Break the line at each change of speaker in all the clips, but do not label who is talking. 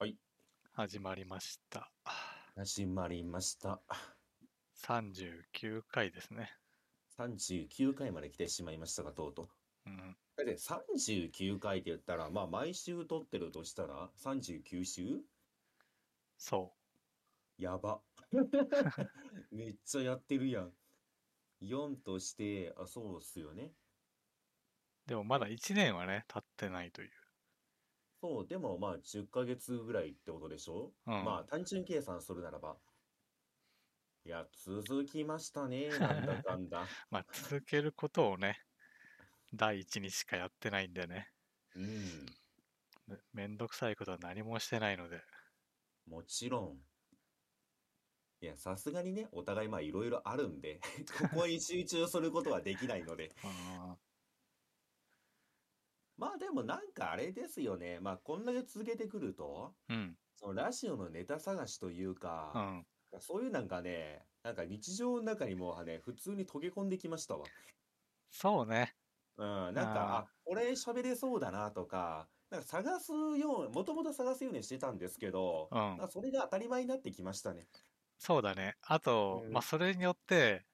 はい。
始まりました。
始まりました。
39回ですね。
39回まで来てしまいましたが、とうとう。
うん。
だって39回って言ったら、まあ毎週撮ってるとしたら39週？
そ
やば。めっちゃやってるやん。4として、あ、そうっすよね。
う。でもまだ1年はね、経ってないという。
そう、でもまあ10ヶ月ぐらいってことでしょ？
うん。
まあ単純計算するならば。いや、続きましたね。なんだかんだ。
まあ、続けることをね、第一にしかやってないんでね。
うん。
めめんどくさいことは何もしてないので。
もちろん。いや、さすがにね、お互いまあいろいろあるんで、ここに集中することはできないので。
あ
まあでもなんかあれですよね。まあこんだけ続けてくると、
ーうん。
そのラジオのネタ探しという
う
か、
ん。
そういうなんかね、なんか日常の中にもうね、普通に溶け込んできましたわ。
そうね。
うん、なんか、
あ
あ、これ喋れそうだなとか、なんか探すよう、もともと探すようにしてたんですけど、
うん
なん。かそれが当たり前になってきましたね。
そうだね。あと、
うん
まあ、それによって、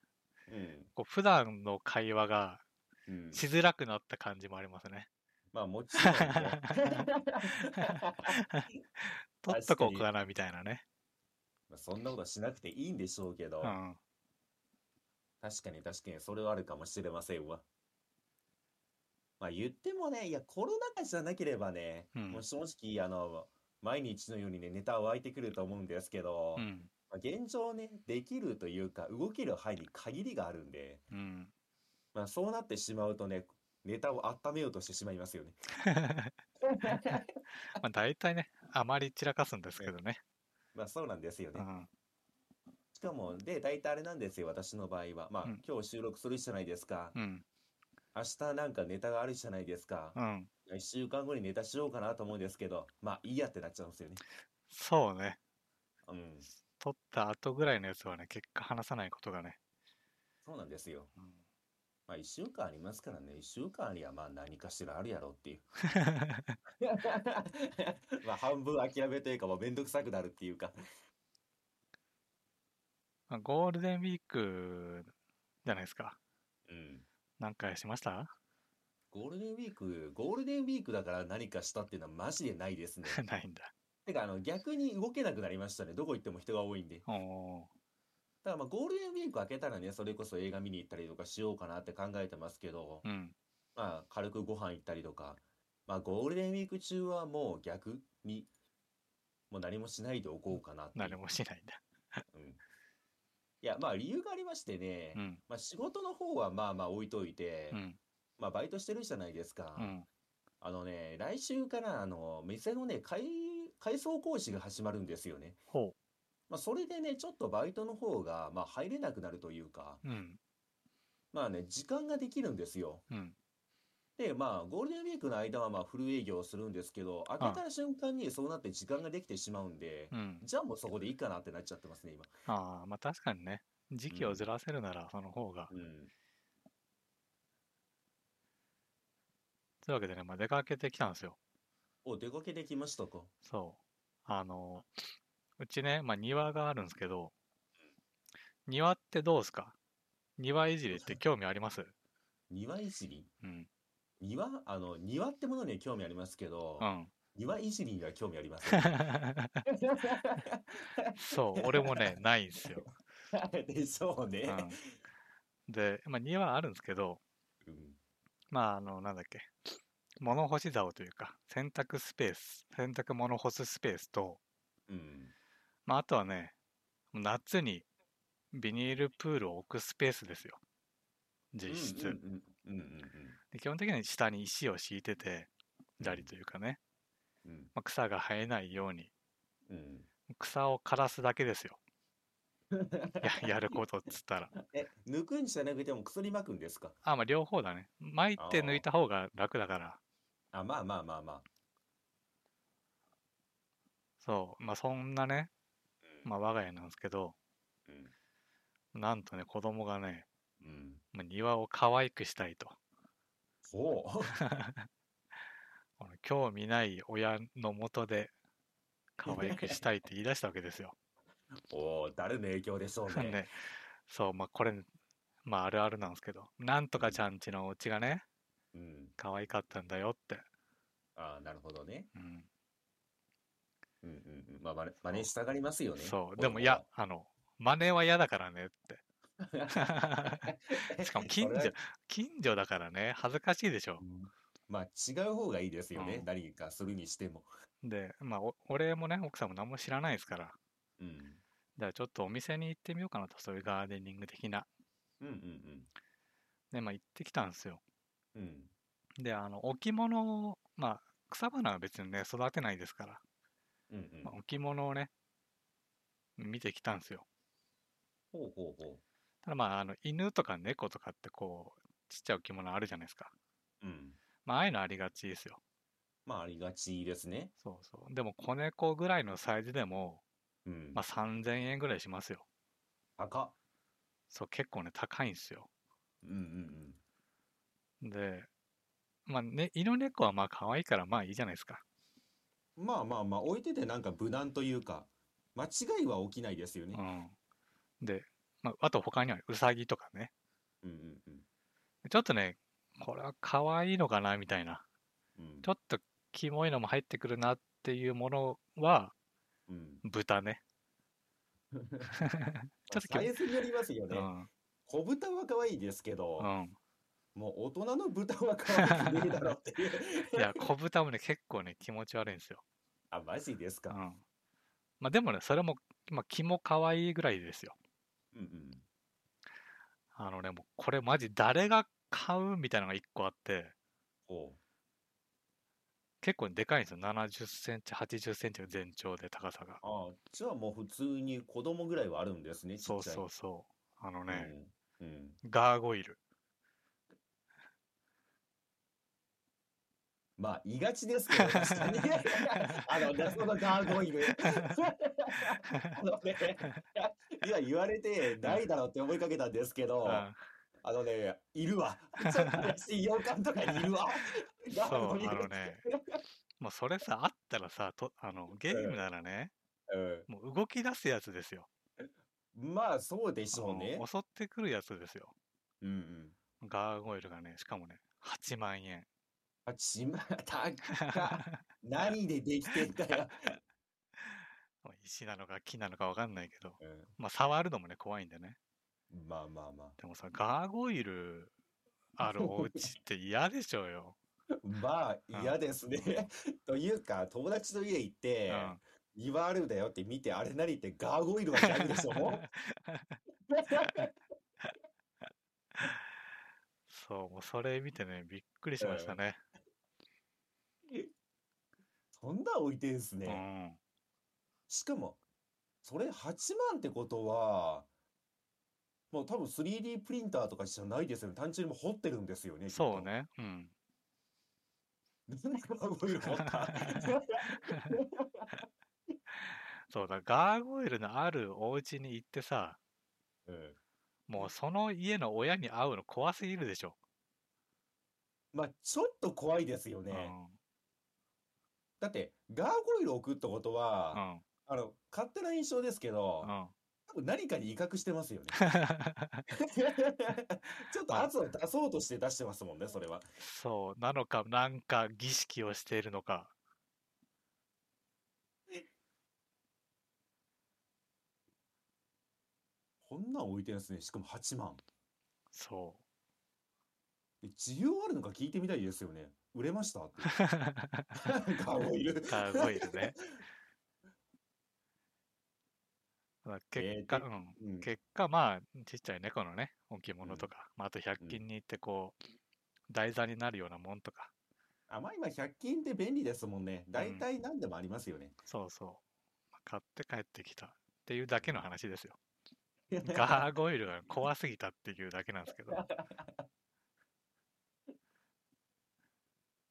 うん。
こう普段の会話が
うん。
しづらくなった感じもありますね。
まあもちろんね。
取っとこうかな、みたいなね。
まあそんなことはしなくていいんでしょうけど、
うん。
確かに確かにそれはあるかもしれませんわ。まあ言ってもね、いやコロナ禍じゃなければね、
うん
もう正直あの、毎日のようにね、ネタは湧いてくると思うんですけど、
うん。
まあ、現状ね、できるというか動ける範囲に限りがあるんで、
うん。
まあそうなってしまうとね、ネタを温めようとしてしまいますよね。
まあ大体ね、あまり散らかすんですけどね。
まあそうなんですよね。
うん。
しかも、で、大体あれなんですよ、私の場合は。まあ、
うん
今日収録するじゃないですか。
うん。
明日なんかネタがあるじゃないですか。
うん。
一週間後にネタしようかなと思うんですけど、まあいいやってなっちゃうんですよね。
そうね。
うん。
撮った後ぐらいのやつはね、結果話さないことがね。
そうなんですよ。
うん
まあ一週間ありますからね、一週間にはまあ何かしらあるやろうっていう。まあ半分諦めというか、もうめんどくさくなるっていうか。
まあゴールデンウィークじゃないですか。
うん。
何回しました？
ゴールデンウィーク、ゴールデンウィークだから何かしたっていうのはマジでないですね。
ないんだ。
てか、あの、逆に動けなくなりましたね。どこ行っても人が多いんで。
おお
だからまあゴールデンウィーク明けたらね、それこそ映画見に行ったりとかしようかなって考えてますけど、
ー。うん。
まあ軽くご飯行ったりとか、まあゴールデンウィーク中はもう逆に、もう何もしないでおこうかなって。
何もしないんだ。
うん。いや、まあ理由がありましてね、
うん。
まあ仕事の方はまあまあ置いといて
う、ん。
まあバイトしてるじゃないですか。
うん。
あのね、来週からあの、店のね、改、改装工事が始まるんですよね。
ほ
まあそれでね、ちょっとバイトの方が、まあ入れなくなるというか、
う。うん。
まあね、時間ができるんですよ。
うん。
で、まあ、ゴールデンウィークの間はまあフル営業するんですけど、開けた瞬間にそうなって時間ができてしまうんで、
うん。
じゃあもうそこでいいかなってなっちゃってますね、今。
ああ、まあ確かにね。時期をずらせるならその方が。
うん。
というわけでね、まあ出かけてきたんですよ。
お、出かけてきましたか。
そう。あの、うちね、まあ庭があるんですけど、庭ってどうですか？庭いじりって興味あります？
庭いじり？
うん。
庭？あの、庭ってものには興味ありますけど
う、ん。
庭いじりには興味あります。
そう、俺もね、ないんですよ。
でしょうね。
うん。で、まあ庭あるんですけど、
うん。
まああの、なんだっけ、物干し竿というか、洗濯スペース、洗濯物干すスペースと、
うん。
まああとはね、夏にビニールプールを置くスペースですよ。実質。基本的には下に石を敷いてて、砂利というかね、まあ、草が生えないように、
うん
草を枯らすだけですよ。ややることっつったら。
え、抜くんじゃなくても薬撒くんですか？
あ、まあ両方だね。巻いて抜いた方が楽だから。
あ、まあまあまあまあ。
そう。まあそんなね、
うん
まあ我が家なんですけど、
うん
なんとね、子供がね、
うん。
まあ、庭を可愛くしたいと。
ほう。
この興味ない親のもとで、可愛くしたいって言い出したわけですよ。
おお、誰の影響でしょうね。
ね、そう、まあこれ、まああるあるなんですけど、なんとかちゃんちのお家がね、
うん。
可愛かったんだよって。
ああ、なるほどね。
うん。
うんうんうん。まあ、真似真似したがりますよね。
そう、でもいや
は、
あの、真似は嫌だからねって。しかも近所近所だからね、恥ずかしいでしょ
う。んまあ、違う方がいいですよね。
うん
何かするにしても。
で、まあ、お俺もね、奥さんも何も知らないですから、
うん。
だからちょっとお店に行ってみようかなと、そういうガーデニング的な。
うんうん
で、まあ行ってきたんですよ。
うん。うん。
で、あの、置物を、まあ、草花は別にね、育てないですから、
うんうん
まあ、置物をね、見てきたんですよ。
ほうほうほ
ただまあ、あの、犬とか猫とかってこう、ちっちゃい置物あるじゃないですか。
う。うん。
まあ、ああいうのありがちですよ。
まあ、ありがちですね。
そうそう。でも、子猫ぐらいのサイズでも、
うん。
まあ、3000円ぐらいしますよ。
高っ。
そう、結構ね、高いんですよ。
うんうん
で、まあね、犬猫はまあ可愛いからまあいいじゃないですか。
うん。まあまあまあ、置いててなんか無難というか、間違いは起きないですよね
う。ん。で、まあ、あと他にはウサギとかね。
うんうんうん。
ちょっとね、これは可愛いのかなみたいな。
うん
ちょっとキモいのも入ってくるなっていうものは
うん。
豚ね。ちょっと
サイズによりますよね。
うん。
小豚は可愛いですけど、
うん。
もう大人の豚は可愛くねえだろっていう。
いや、小豚もね、結構ね、気持ち悪いんですよ。
あ、マジですか？
うん。まあでもね、それも、まあ、気も可愛いぐらいですよ。
うんうん。
あのね、もうこれマジ誰が買うみたいなのが一個あって、結構でかいんですよ。70センチ、80センチの全長で高さが。
ああ、じゃあもう普通に子供ぐらいはあるんですね、ち
そう
っちゃい。
そうそう。あのね、
うん。うん。
ガーゴイル。
まあ、言いがちですけど、確かに。あの、謎のガーゴイル。あのね、今言われてないだろうって思いかけたんですけど、
うん
あのね、いるわ。ちょっと洋館とかにいるわ。ガ
そう、
ーゴイル
あのね、もうそれさ、あったらさ、とあのゲームならね、もう動き出すやつですよ。
うん。まあ、そうでしょうね。
襲ってくるやつですよ。
うんうん。
ガーゴイルがね、しかもね、8万円。
あ、ちま、たっか。何でできてんだよ。
まあ石なのか木なのかわかんないけど、
う
まあ触るのもね、怖いんでね。
ん、まあまあま
でもさ、ガーゴイルあるお家って嫌でしょうよ。
あ。まあ、嫌ですね。というか、友達の家行っ
う
て、
ん。
庭あるんだよって見て、あれ何ってガーゴイルはギャグでしょ？
そう、もうそれ見てね、びっくりしましたね。
そんなん置いてんす
う
ね。
ん。
しかも、それ8万ってことは、もう多分 3D プリンターとかじゃないですよね。単純にもう彫ってるんですよね。きっと。
そうね。うん。
なんでガーゴイル彫った
そうだ、ガーゴイルのあるお家に行ってさ、
うん
もうその家の親に会うの怖すぎるでしょ。
まあ、ちょっと怖いですよね。
うん。
だって、ガーゴイル置くってこと
う
は、
ん。
あの、勝手な印象ですけど、
うん。
多分何かに威嚇してますよね。ちょっと圧を出そうとして出してますもんね、それは。
そう、なのか、なんか儀式をしているのか。
こんなん置いてるんですね。しかも8万。
そ
え需要あるのか聞いてみたいですよね。売れました？って。
う。
ガーゴイル。
ガーゴイルね。まあ結果、
えー
うん。
うん
結果、まあ、ちっちゃい猫のね、置物とか、まあ、あと100均に行って、こう、台座になるようなもんとか、
あ、まあ今100均って便利ですもんね。大体何でもありますよね。
そうそう。まあ買って帰ってきたっていうだけの話ですよ。ガーゴイルが怖すぎたっていうだけなんですけど。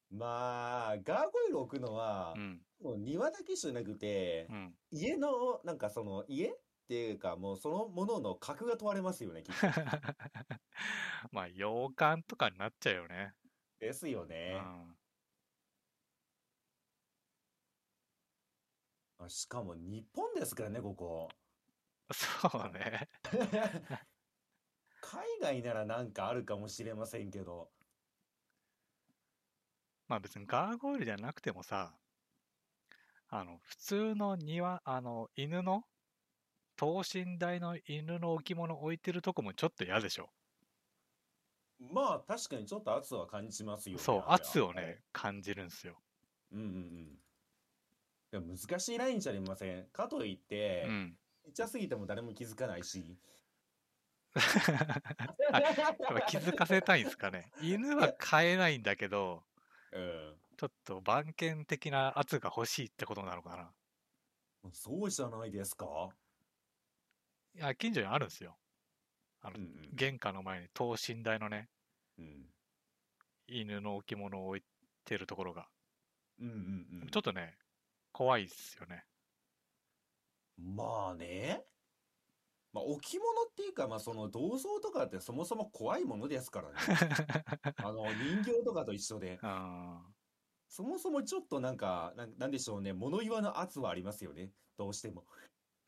まあ、ガーゴイル置くのは
う、ん。
もう庭だけじゃなくて
う、ん。
家の、なんかその、家っていうか、もうそのものの格が問われますよね、きっと。
まあ、洋館とかになっちゃうよね。
ですよ
う
ね。
ん。
ああしかも日本ですからね、ここ。
そうね。
海外ならなんかあるかもしれませんけど。
まあ別にガーゴイルじゃなくてもさ、あの、普通の庭、あの、犬の、等身大の犬の置物置いてるとこもちょっと嫌でしょ。
まあ確かにちょっと圧は感じますよね。
そう、圧をね、感じるんですよ。
うんうんうん。いや難しいラインじゃありません。かといって
う、ん。
ちっちゃすぎても誰も気づかないし。
気づかせたいんですかね。犬は飼えないんだけど、
うん。
ちょっと番犬的な圧が欲しいってことなのかな。
そうじゃないですか？
いや、近所にあるんですよ。あの、
うんうん。
玄関の前に等身大のね、
うん
犬の置物を置いてるところが。
うんうんうん。
ちょっとね、怖いっすよね。
まあね。まあ置物っていうか、まあその銅像とかってそもそも怖いものですからね。あの人形とかと一緒で。
あ
そもそもちょっとなんか、なんなんでしょうね。物言わぬ圧はありますよね。どうしても。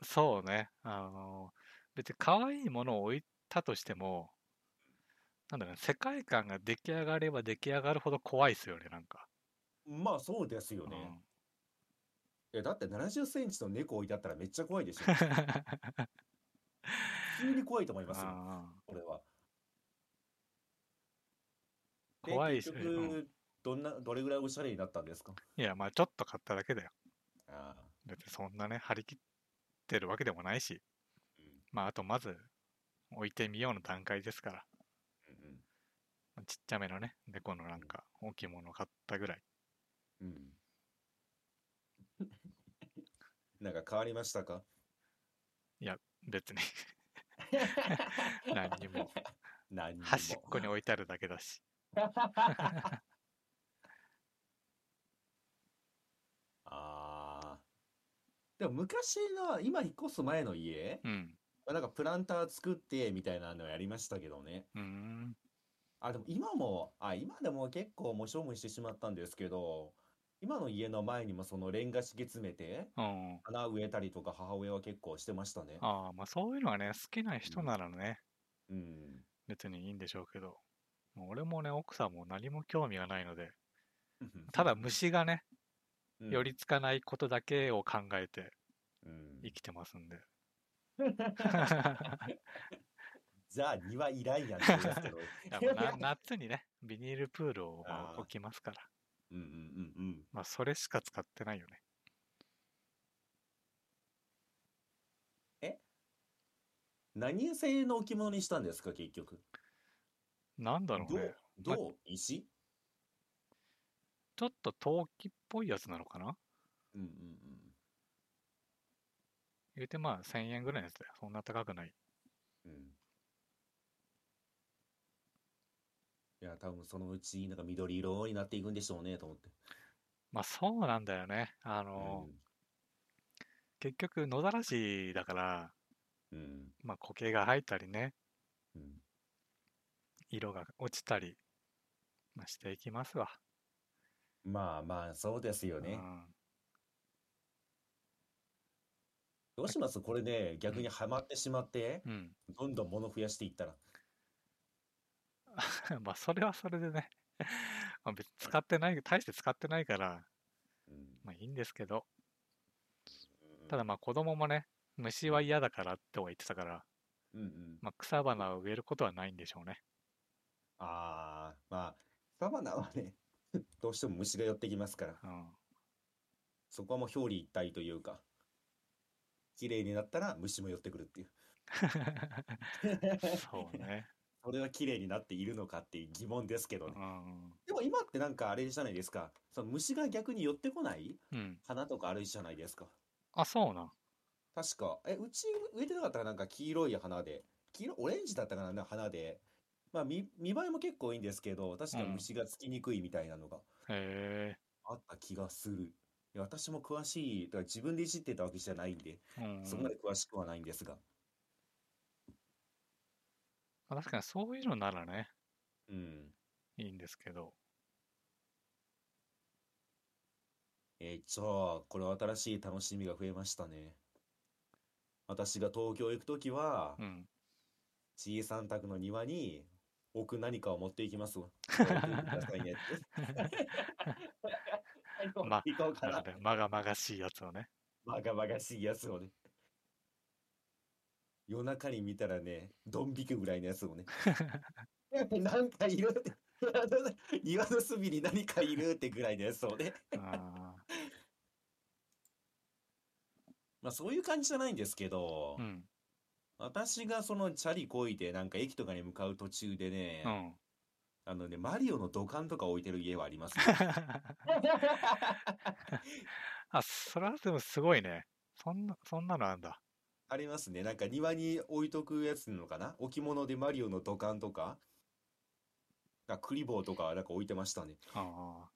ーそうね。あの、別に可愛いものを置いたとしても、なんだろうね、世界観が出来上がれば出来上がるほど怖いっすよね、なんか。
まあそうですよ
うん
ね。いやだって70センチの猫置いてあったらめっちゃ怖いでしょ。普通に怖いと思いますよ。
あ
これは。
怖いっすね。
結
うん
局、どんな、どれぐらいおしゃれになったんですか？
いや、まあちょっと買っただけだよ。
ああ。
別にそんなね、張り切ってるわけでもないし、
うん
まああとまず置いてみようの段階ですから、
うん
ちっちゃめのね、猫のなんか置物を買ったぐらい。
うん。うん。なんか変わりましたか？
別に 何にも。
何にも。
端っこに置いてあるだけだし。
ああ。でも昔の、今引っ越す前の家、
うん。
まあなんかプランター作ってみたいなのやりましたけどね。
うーん。
あ、でも今も、あ、今でも結構もう処分してしまったんですけど、今の家の前にもそのレンガ敷き詰めて、
うん。
花植えたりとか母親は結構してましたね。
ああ、まあそういうのがね、好きな人ならね、
うん。
別にいいんでしょうけど、もう俺もね、奥さんも何も興味がないので、ただ虫がね、
うん
寄りつかないことだけを考えて
うん
生きてますんで。
じゃあ庭いらんやんって言いますけど。
いやもうな夏にね、ビニールプールをまあ
あー
置きますから、
うんうんうんうん。
まあそれしか使ってないよね。
何製の置物にしたんですか、結局？
なんだろうね。
どう？石？
ちょっと陶器っぽいやつなのかな？
うんうん
言うてまあ1000円ぐらいのやつだよ。そんな高くない。
うん。うん。いや、多分そのうち、なんか緑色になっていくんでしょうね、と思って。
まあそうなんだよね。あの、結局野ざらしだから、
うん。うん。
まあ苔が生えたりね、
うん。
色が落ちたり、まあ、していきますわ。
まあまあ、そうですよね。
うん
どうします？これね、逆にはまってしまって、
うん。
どんどん物増やしていったら。
まあそれはそれでね、まあ別に使ってない、大して使ってないから、
うん。
まあいいんですけど、ただまあ子供もね、虫は嫌だからっては言ってたから、
うんうん。
まあ草花を植えることはないんでしょうね。
ああ、まあ、サバナはね、どうしても虫が寄ってきますから、
うん。
そこはもう表裏一体というか、綺麗になったら虫も寄ってくるっていう。
そうね。
それは綺麗になっているのかっていう疑問ですけど
う
ね。
ん。
でも今ってなんかあれじゃないですか。その虫が逆に寄ってこない
うん。
花とかあるじゃないですか。
あ、そうなん。
確か、え、うち植えてなかったらなんか黄色い花で、黄色、オレンジだったかな、花で。まあ見、見栄えも結構いいんですけど、確か
うん
虫がつきにくいみたいなのが
へ
あった気がする。いや、私も詳しい、だから自分でいじってたわけじゃないんで、
え。うん。
そこまで詳しくはないんですが。
まあ確かにそういうのならね、
うん。
いいんですけど。
えー、じゃあ、これは新しい楽しみが増えましたね。私が東京行くときは、
うん。
小さん宅の庭に置く何かを持っていきますわ。置いてくださいねって。
ま
行こうかな
まがまがしいやつをね。
バカバカしいやつをね。夜中に見たらね、ドン引くぐらいのやつをね。なんかいるって。岩の隅に何かいるってぐらいのやつをね。
あ
まあそういう感じじゃないんですけど
ー、うん。
私がそのチャリこいでなんか駅とかに向かう途中でね、
うん。
あのね、マリオの土管とか置いてる家はありますね。
あ、それはでもすごいね。そんな、そんなのあんだ。
ありますね。なんか庭に置いとくやつなのかな？置物でマリオの土管とか、あクリボーとかなんか置いてましたね。
あ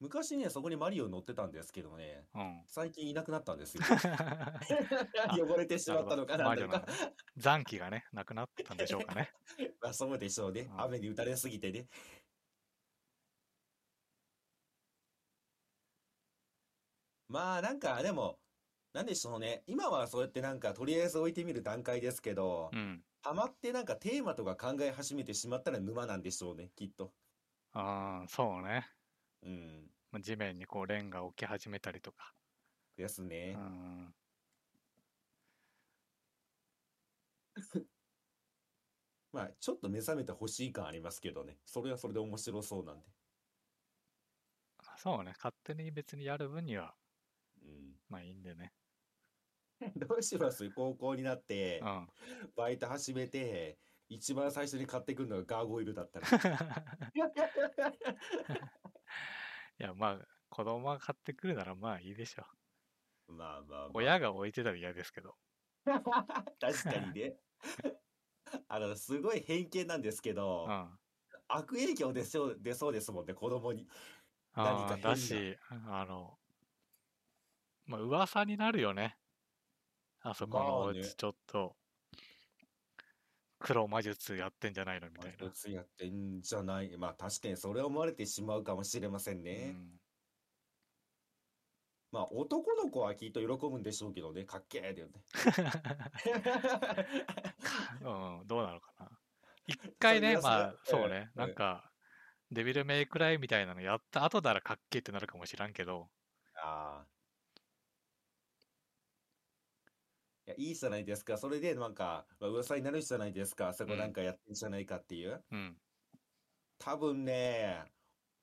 昔ね、そこにマリオ乗ってたんですけどね、
あ。うん。
最近いなくなったんですよ。
あ
汚れてしまったのかな？とか。
残機がね、なくなったんでしょうかね。
まあそうでしょうね
う。ん
雨に打たれすぎてね。まあなんかでも、なんでしょうね。今はそうやってなんかとりあえず置いてみる段階ですけど、
うん。
ハマってなんかテーマとか考え始めてしまったら沼なんでしょうね、きっと。
ああ、そうね。
うん。
まあ地面にこうレンガ置き始めたりとか。う
ですね。
ん。
まあちょっと目覚めてほしい感ありますけどね。それはそれで面白そうなんで。
そうね。勝手に別にやる分には、
うん。
まあいいんでね。
どうします？高校になって
う、ん。
バイト始めて、一番最初に買ってくるのがガーゴイルだったら。
いや、まあ、子供が買ってくるならまあいいでしょう。
まあまあまあ。
親が置いてたら嫌ですけど。
確かにね。あの、すごい偏見なんですけど
うん。、あ
悪影響出そう、出そうですもんね、子供に。何か
だし、あの、まあ噂になるよね。あそこのおちょっと、黒魔術やってんじゃないのみたいな
一。つやってんじゃない。まあ確かにそれ思われてしまうかもしれませんね。
うん
まあ男の子はきっと喜ぶんでしょうけどね、かっけーだよね。
うん、どうなのかな。一回ね、まあ、そうね、
うん
なんか、デビルメイクライみたいなのやった後ならかっけえってなるかもしらんけど、
ああ。いや、いいじゃないですか。それでなんか、まあ、噂になるじゃないですか。そこなんかやってんじゃないかっていう。
うん。
多分ね、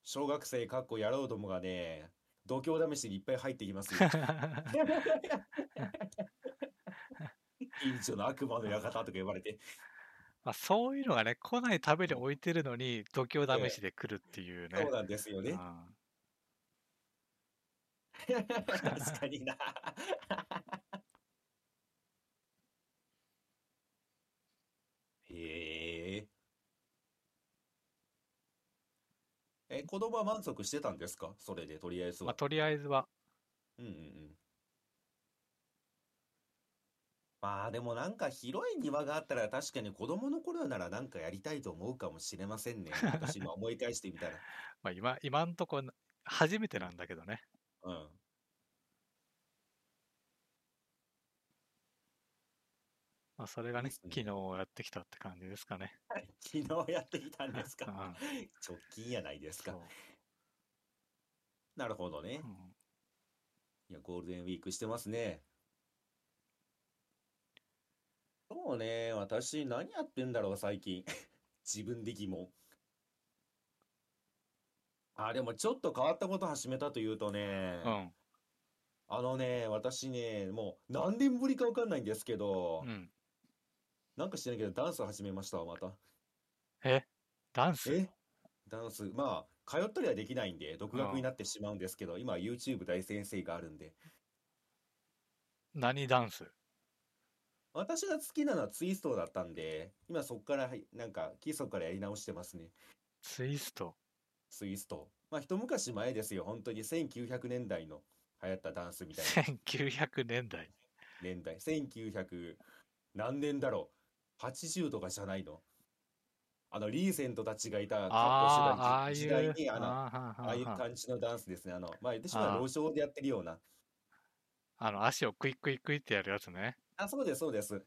小学生かっこ野郎どもがね、度胸試しにいっぱい入ってきますよ。近所の悪魔の館とか呼ばれて。
まあ、そういうのがね、来ないために置いてるのに、度胸試しで来るっていうね。
そうなんですよね。
うん
確かにな。へえ。え、子供は満足してたんですか？それで、とりあえず
まあ、
は。
とりあえずは、
うんうんうん。まあでもなんか広い庭があったら確かに子供の頃ならなんかやりたいと思うかもしれませんね。私今思い返してみたら。
まあ、今、今んとこ、初めてなんだけどね。
うん。
まあ、それがね、昨日やってきたって感じですかね。
昨日やってきたんですか？
うん
直近やないですか。なるほどね
う。ん
いや、ゴールデンウィークしてますね。そうね、私何やってんだろう、最近。自分で疑問。あ、でもちょっと変わったこと始めたというとね、
うん。
あのね、私ね、もう何年ぶりかわかんないんですけど
う、ん。
なんか知らんけどダンス始めましたわ、また。
え？ダンス？
え？ダンス、まあ、通ったりはできないんで、独学になってしまうんですけど、今は YouTube 大先生があるんで。
何ダンス？
私が好きなのはツイストだったんで、今そこからはいなんか基礎からやり直してますね。
ツイスト？
ツイスト。まあ一昔前ですよ。本当に1900年代の流行ったダンスみたいな
1900年代。
年代。1900何年だろう。80とかじゃないの。あの、リーゼントたちがいた、格好してた時時代に、あの、
あ
ああいう感じのダンスですね。あの、まあ、言ってしまえ路上でやってるような。
あの、足をクイックイクイってやるやつね。
あ、そうです、そうです。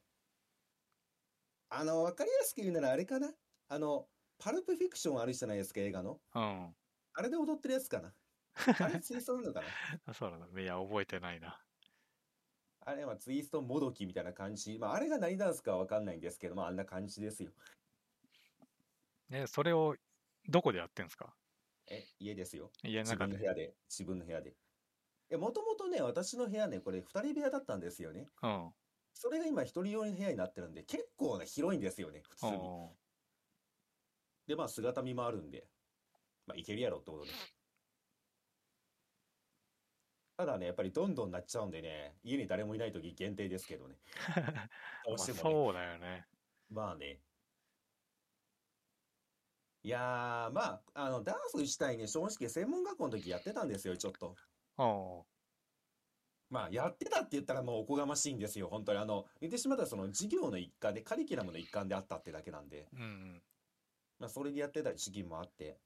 あの、わかりやすく言うならあれかな？あの、パルプフィクションあるじゃないですか、映画の。
うん。
あれで踊ってるやつかな？あれツイストなのかな？
そうなんだ。いや、覚えてないな。
あれはツイストもどきみたいな感じ。まあ、あれが何ダンスかはわかんないんですけど、まあ、あんな感じですよ。
ね、それをどこでやってんすか？
え、家ですよ。
家の
自
中で。
分の部屋で、自分の部屋で。え、もともとね、私の部屋ね、これ二人部屋だったんですよね。
うん。
それが今一人用の部屋になってるんで、結構ね、広いんですよね、普通に。
お
で、まあ、姿見もあるんで、まあ、いけるやろってことで。ただね、やっぱりどんどんなっちゃうんでね、家に誰もいない時限定ですけどね。ど
まあ
うしてもね。
そうだよね。
まあね。いやー、まあ、あの、ダンス自体ね、正直専門学校の時やってたんですよ、ちょっと。
お
まあ、やってたって言ったらもうおこがましいんですよ、本当に。あの、言ってしまったらその授業の一環で、カリキュラムの一環であったってだけなんで、
うんうん。
まあ、それでやってた時期もあって。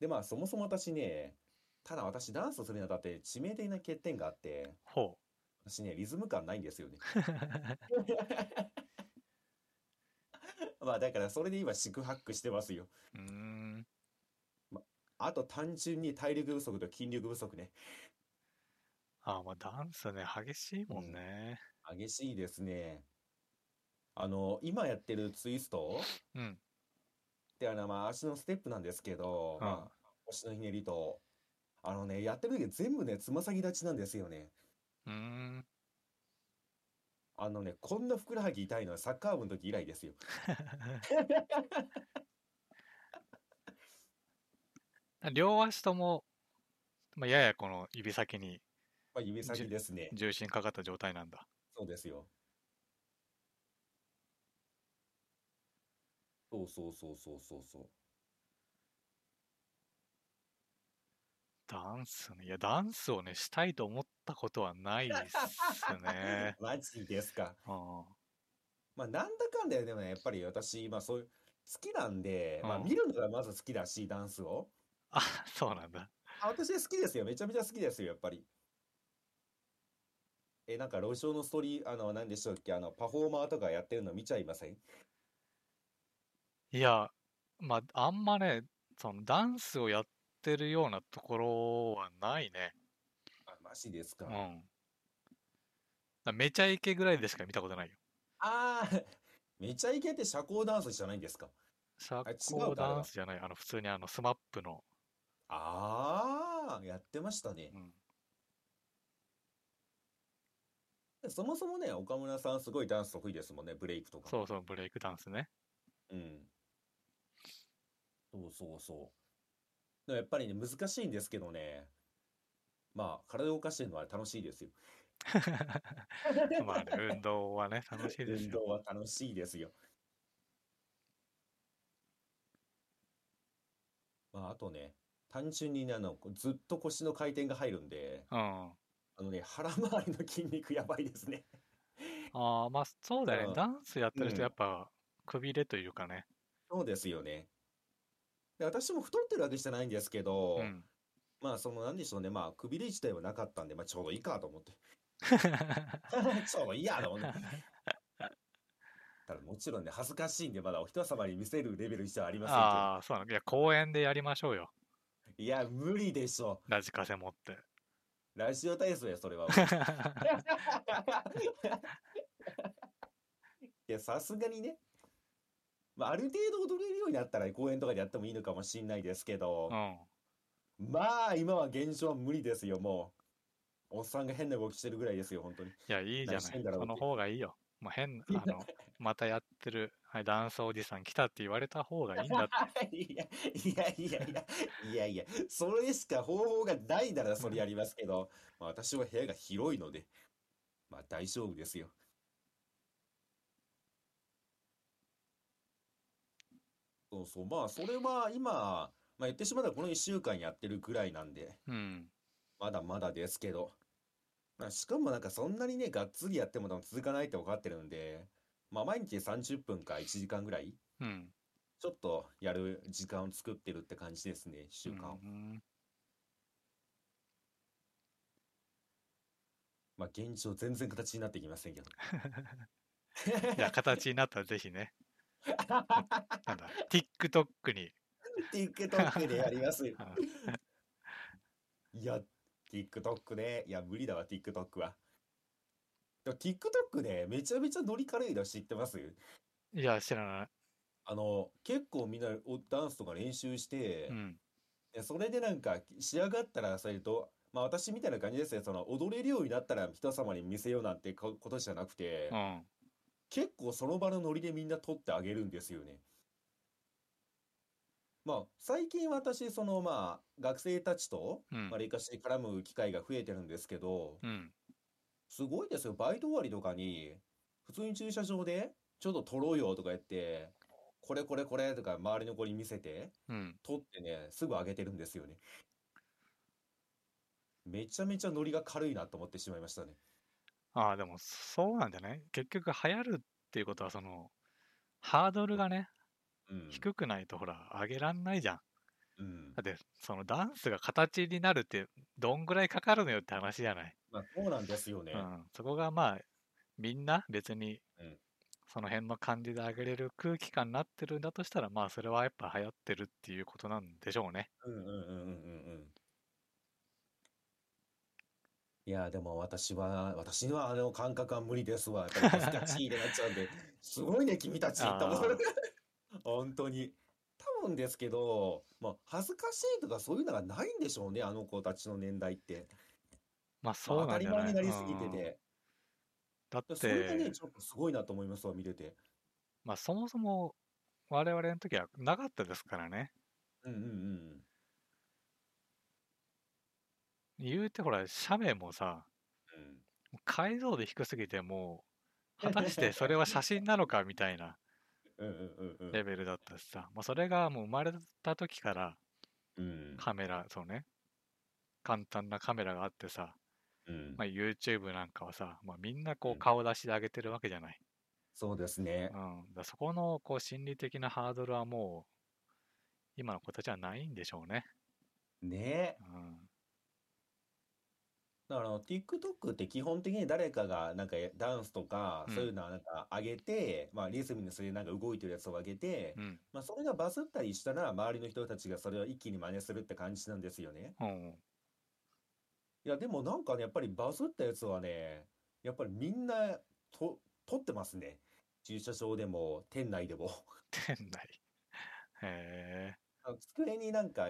で、まあ、そもそも私ね、ただ私ダンスするにあたって致命的な欠点があって、
ほ
私ね、リズム感ないんですよね。
う。
まあ、だからそれで今、四苦八苦してますよ。
うーん。
あと単純に体力不足と筋力不足ね。
あ、まあダンスね、激しいもんね。
激しいですね。あの、今やってるツイスト？
うん。
ってあの、まあ、足のステップなんですけど、
うん
まあ、腰のひねりと、あのね、やってる時全部ね、つま先立ちなんですよね。
うーん。
あのね、こんなふくらはぎ痛いのはサッカー部の時以来ですよ。
両足とも、まあ、ややこの指先に
まあ、指先ですね。
重心かかった状態なんだ。
そうですよ。そうそうそうそうそうそう。
ダンスね。いや、ダンスをね、したいと思ったことはないっすね。
マジですか。
うん。
まあ、なんだかんだでもね、やっぱり私、まあ、そういう、好きなんで、まあ、
うん
見るのがまず好きだし、ダンスを。
あ、そうなんだ。
あ、私好きですよ。めちゃめちゃ好きですよ、やっぱり。え、なんか、路上のストーリー、あの、何でしたっけ、あの、パフォーマーとかやってるの見ちゃいません？
いや、まあ、あんまね、そのダンスをやってるようなところはないね。
あ、マジですか？
うん。だめちゃイケぐらいでしか見たことないよ。
あー、めちゃイケって社交ダンスじゃないんですか？
社交ダンスじゃない、あの、普通にあの、スマップの、
あー、やってましたね
う。ん。
そもそもね、岡村さんすごいダンス得意ですもんね、ブレイクとか。
そうそう、ブレイクダンスね。
うん。そうそうそう。やっぱりね、難しいんですけどね。まあ、体を動かしてるのは楽しいですよ。
まあね、運動はね、楽しいです
運
よ。
動は楽しいですよ。まあ、あとね、単純にね、あの、ずっと腰の回転が入るんで、
うん。
あのね、腹周りの筋肉やばいですね。
ああ、まあそうだよね。
うん
ダンスやってる人
うん
やっぱ、くびれというかね。
そうですよね。で、私も太ってるわけじゃないんですけど、
うん。
まあ、その、なんでしょうね、まあ、くびれ自体はなかったんで、まあ、ちょうどいいかと思って。ちょうどいいやと思って。ただ、もちろんね、恥ずかしいんで、まだお人様に見せるレベルじゃありません
ああ、そうなの。いや、公園でやりましょうよ。
けど。いや、無理でしょ。
ラジカセ持って。
ラジオ体操や、それは。いや、さすがにね。まあ、ある程度踊れるようになったら公園とかでやってもいいのかもしれないですけど
う、ん。
まあ、今は現状は無理ですよ、もう。おっさんが変な動きしてるぐらいですよ、本当に。
いや、いいじゃない。その方がいいよ。もう変、あの、またやってる、はい、ダンスおじさん来たって言われた方がいいんだって。
いや、いやいやいや、いやいや、それしか方法がないならそれやりますけど、まあ、私は部屋が広いので、まあ大丈夫ですよ。そうそう、まあそれは今、まあ言ってしまったらこの1週間やってるぐらいなんで、
うん。
まだまだですけど、まあ、しかもなんかそんなにね、がっつりやっても多分続かないって分かってるんで、まあ毎日30分か1時間ぐらい
うん。
ちょっとやる時間を作ってるって感じですね、習慣を。
うん
まあ、現状全然形になってきませんけど。
いや、形になったらぜひね、なんだ、TikTok に。
TikTok でやりますいや、TikTok ね。いや、無理だわ、TikTok は。でも TikTok ね、めちゃめちゃノリ軽いの知ってます？
いや、知らない。
あの、結構みんなおダンスとか練習して、
うん。
でそれでなんか仕上がったらそれと、まあ私みたいな感じですよ。その踊れるようになったら人様に見せようなんてこことじゃなくて、
うん。
結構その場のノリでみんな撮ってあげるんですよね。まあ最近私そのまあ学生たちと
うん
まあ、。レカシ絡む機会が増えてるんですけど、
うん。
すごいですよ。バイト終わりとかに普通に駐車場でちょっと撮ろうよとか言って、これこれこれとか周りの子に見せて
うん。
撮ってね、すぐ上げてるんですよね。めちゃめちゃノリが軽いなと思ってしまいましたね。
ああ、でもそうなんだね。結局流行るっていうことは、その、ハードルがね、
うん。
低くないとほら、上げらんないじゃん。
うん
だ。って、そのダンスが形になるって、どんぐらいかかるのよって話じゃない？
まあそうなんですよね。
うん。そこがまあ、みんな別に
うん、
その辺の感じで上げれる空気感になってるんだとしたら、まあ、それはやっぱ流行ってるっていうことなんでしょうね。
うんうんうんうんうんうん。いや、でも私は、私にはあの感覚は無理ですわ。やっぱり恥ずかしいってなっちゃうんで、すごいね、君たちって思う
あー。
本当に。多分ですけど、まあ、恥ずかしいとかそういうのがないんでしょうね、あの子たちの年代って。
まあ、
ま
そう
あ、当たり
なんじゃない？
前になりすぎて
うん
て。
だっ
それがね、
て、
ちょっとすごいなと思いますわ、見てて。
まあ、そもそも我々の時はなかったですからね。
うんうんうん。
言うてほら、写メもさ、
うん。
解像度低すぎてもう、果たしてそれは写真なのかみたいな。レベルだったしさ、まあ、それがもう生まれた時から
うん。
カメラ、そうね、簡単なカメラがあってさ、
うん。
まあ、YouTube なんかはさ、まあ、みんなこ
う
うん。顔出しで上げてるわけじゃない。
そうですね。
う。ん、だそこのこう心理的なハードルはもう、今の子たちはないんでしょうね。
ね。
うん、
だからあの TikTok って基本的に誰かがなんかダンスとか
うん
そういうのをなんか上げて、まあリズムにそれなんか動いてるやつを上げて、
うん、
まあそれがバズったりしたら周りの人たちがそれを一気に真似するって感じなんですよね。
うん。
いやでもなんかねやっぱりバズったやつはねやっぱりみんなと撮ってますね。駐車場でも店内でも。
店内。へえ。
机になんか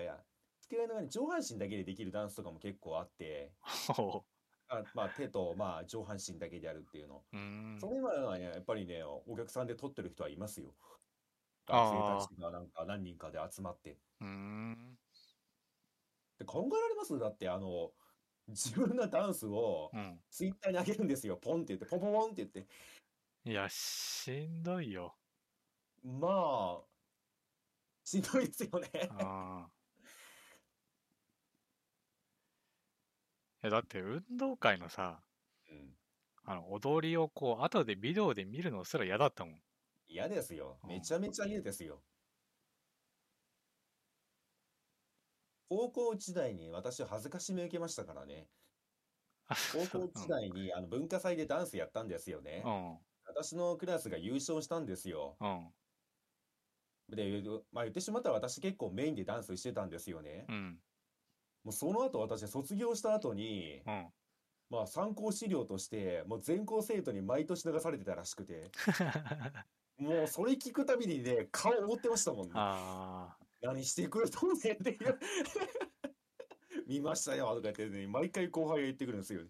上に上半身だけでできるダンスとかも結構あって、
ほ
あまあ手とまあ上半身だけでやるっていうの。それはね、やっぱりね、お客さんで撮ってる人はいますよ。学生たちがなんか何人かで集まって。で考えられます？だって、あの、自分がダンスを
うん。
ツイッターに上げるんですよ。ポンって言って、ポンポンポンって言って。
いや、しんどいよ。
まあ、しんどいですよね。
ああ。いや、だって運動会のさ、
うん
あの、踊りをこう、後でビデオで見るのすら嫌だったもん。
嫌ですよ。
うん
めちゃめちゃ嫌ですよ。高校時代に私は恥ずかしめ受けましたからね。
あ
高校時代にあの文化祭でダンスやったんですよね
う。ん。
私のクラスが優勝したんですよ。
うん。
で、まあ言ってしまったら私結構メインでダンスしてたんですよね。
うん。
もうその後私卒業した後に、
うん。
まあ参考資料として、もう全校生徒に毎年流されてたらしくて、もうそれ聞くたびにね、顔覆ってましたもんね。
あ
何してくれとんねんっていう。見ましたよとか言ってね、毎回後輩が言ってくるんですよ。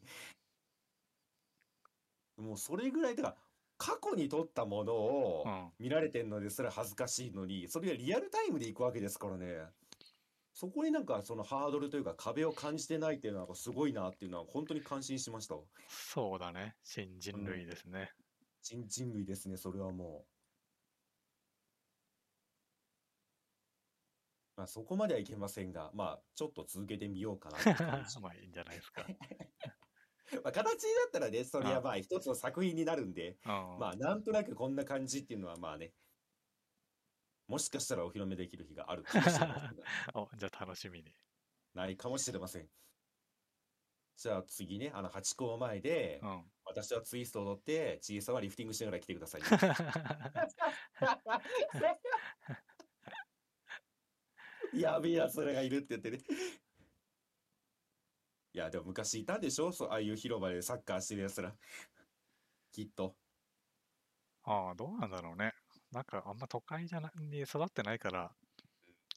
もうそれぐらい、だから過去に撮ったものを。見られてんのですら恥ずかしいのに、それがリアルタイムで行くわけですからね。そこになんかそのハードルというか壁を感じてないっていうのはすごいなっていうのは本当に感心しましたわ。
そうだね。新人類ですね。
新人類ですね、それはもう。まあそこまではいけませんが、まあちょっと続けてみようかなって感じ。
まあいいんじゃないですか。
まあ形になったらね、それはまあ一つの作品になるんで、
うん。
まあなんとなくこんな感じっていうのはまあね、もしかしたらお披露目できる日があるかもしれませんが
おじゃあ楽しみに。
ないかもしれません。じゃあ次ね、あの、八校前で、
うん。
私はツイストを踊って、ちいさんはリフティングしながら来てくださいね。やべえやつらがいるって言ってね。いや、でも昔いたんでしょ？そう、ああいう広場でサッカーしてるやつら。きっと。
ああ、どうなんだろうね。なんかあんま都会じゃなに育ってないから、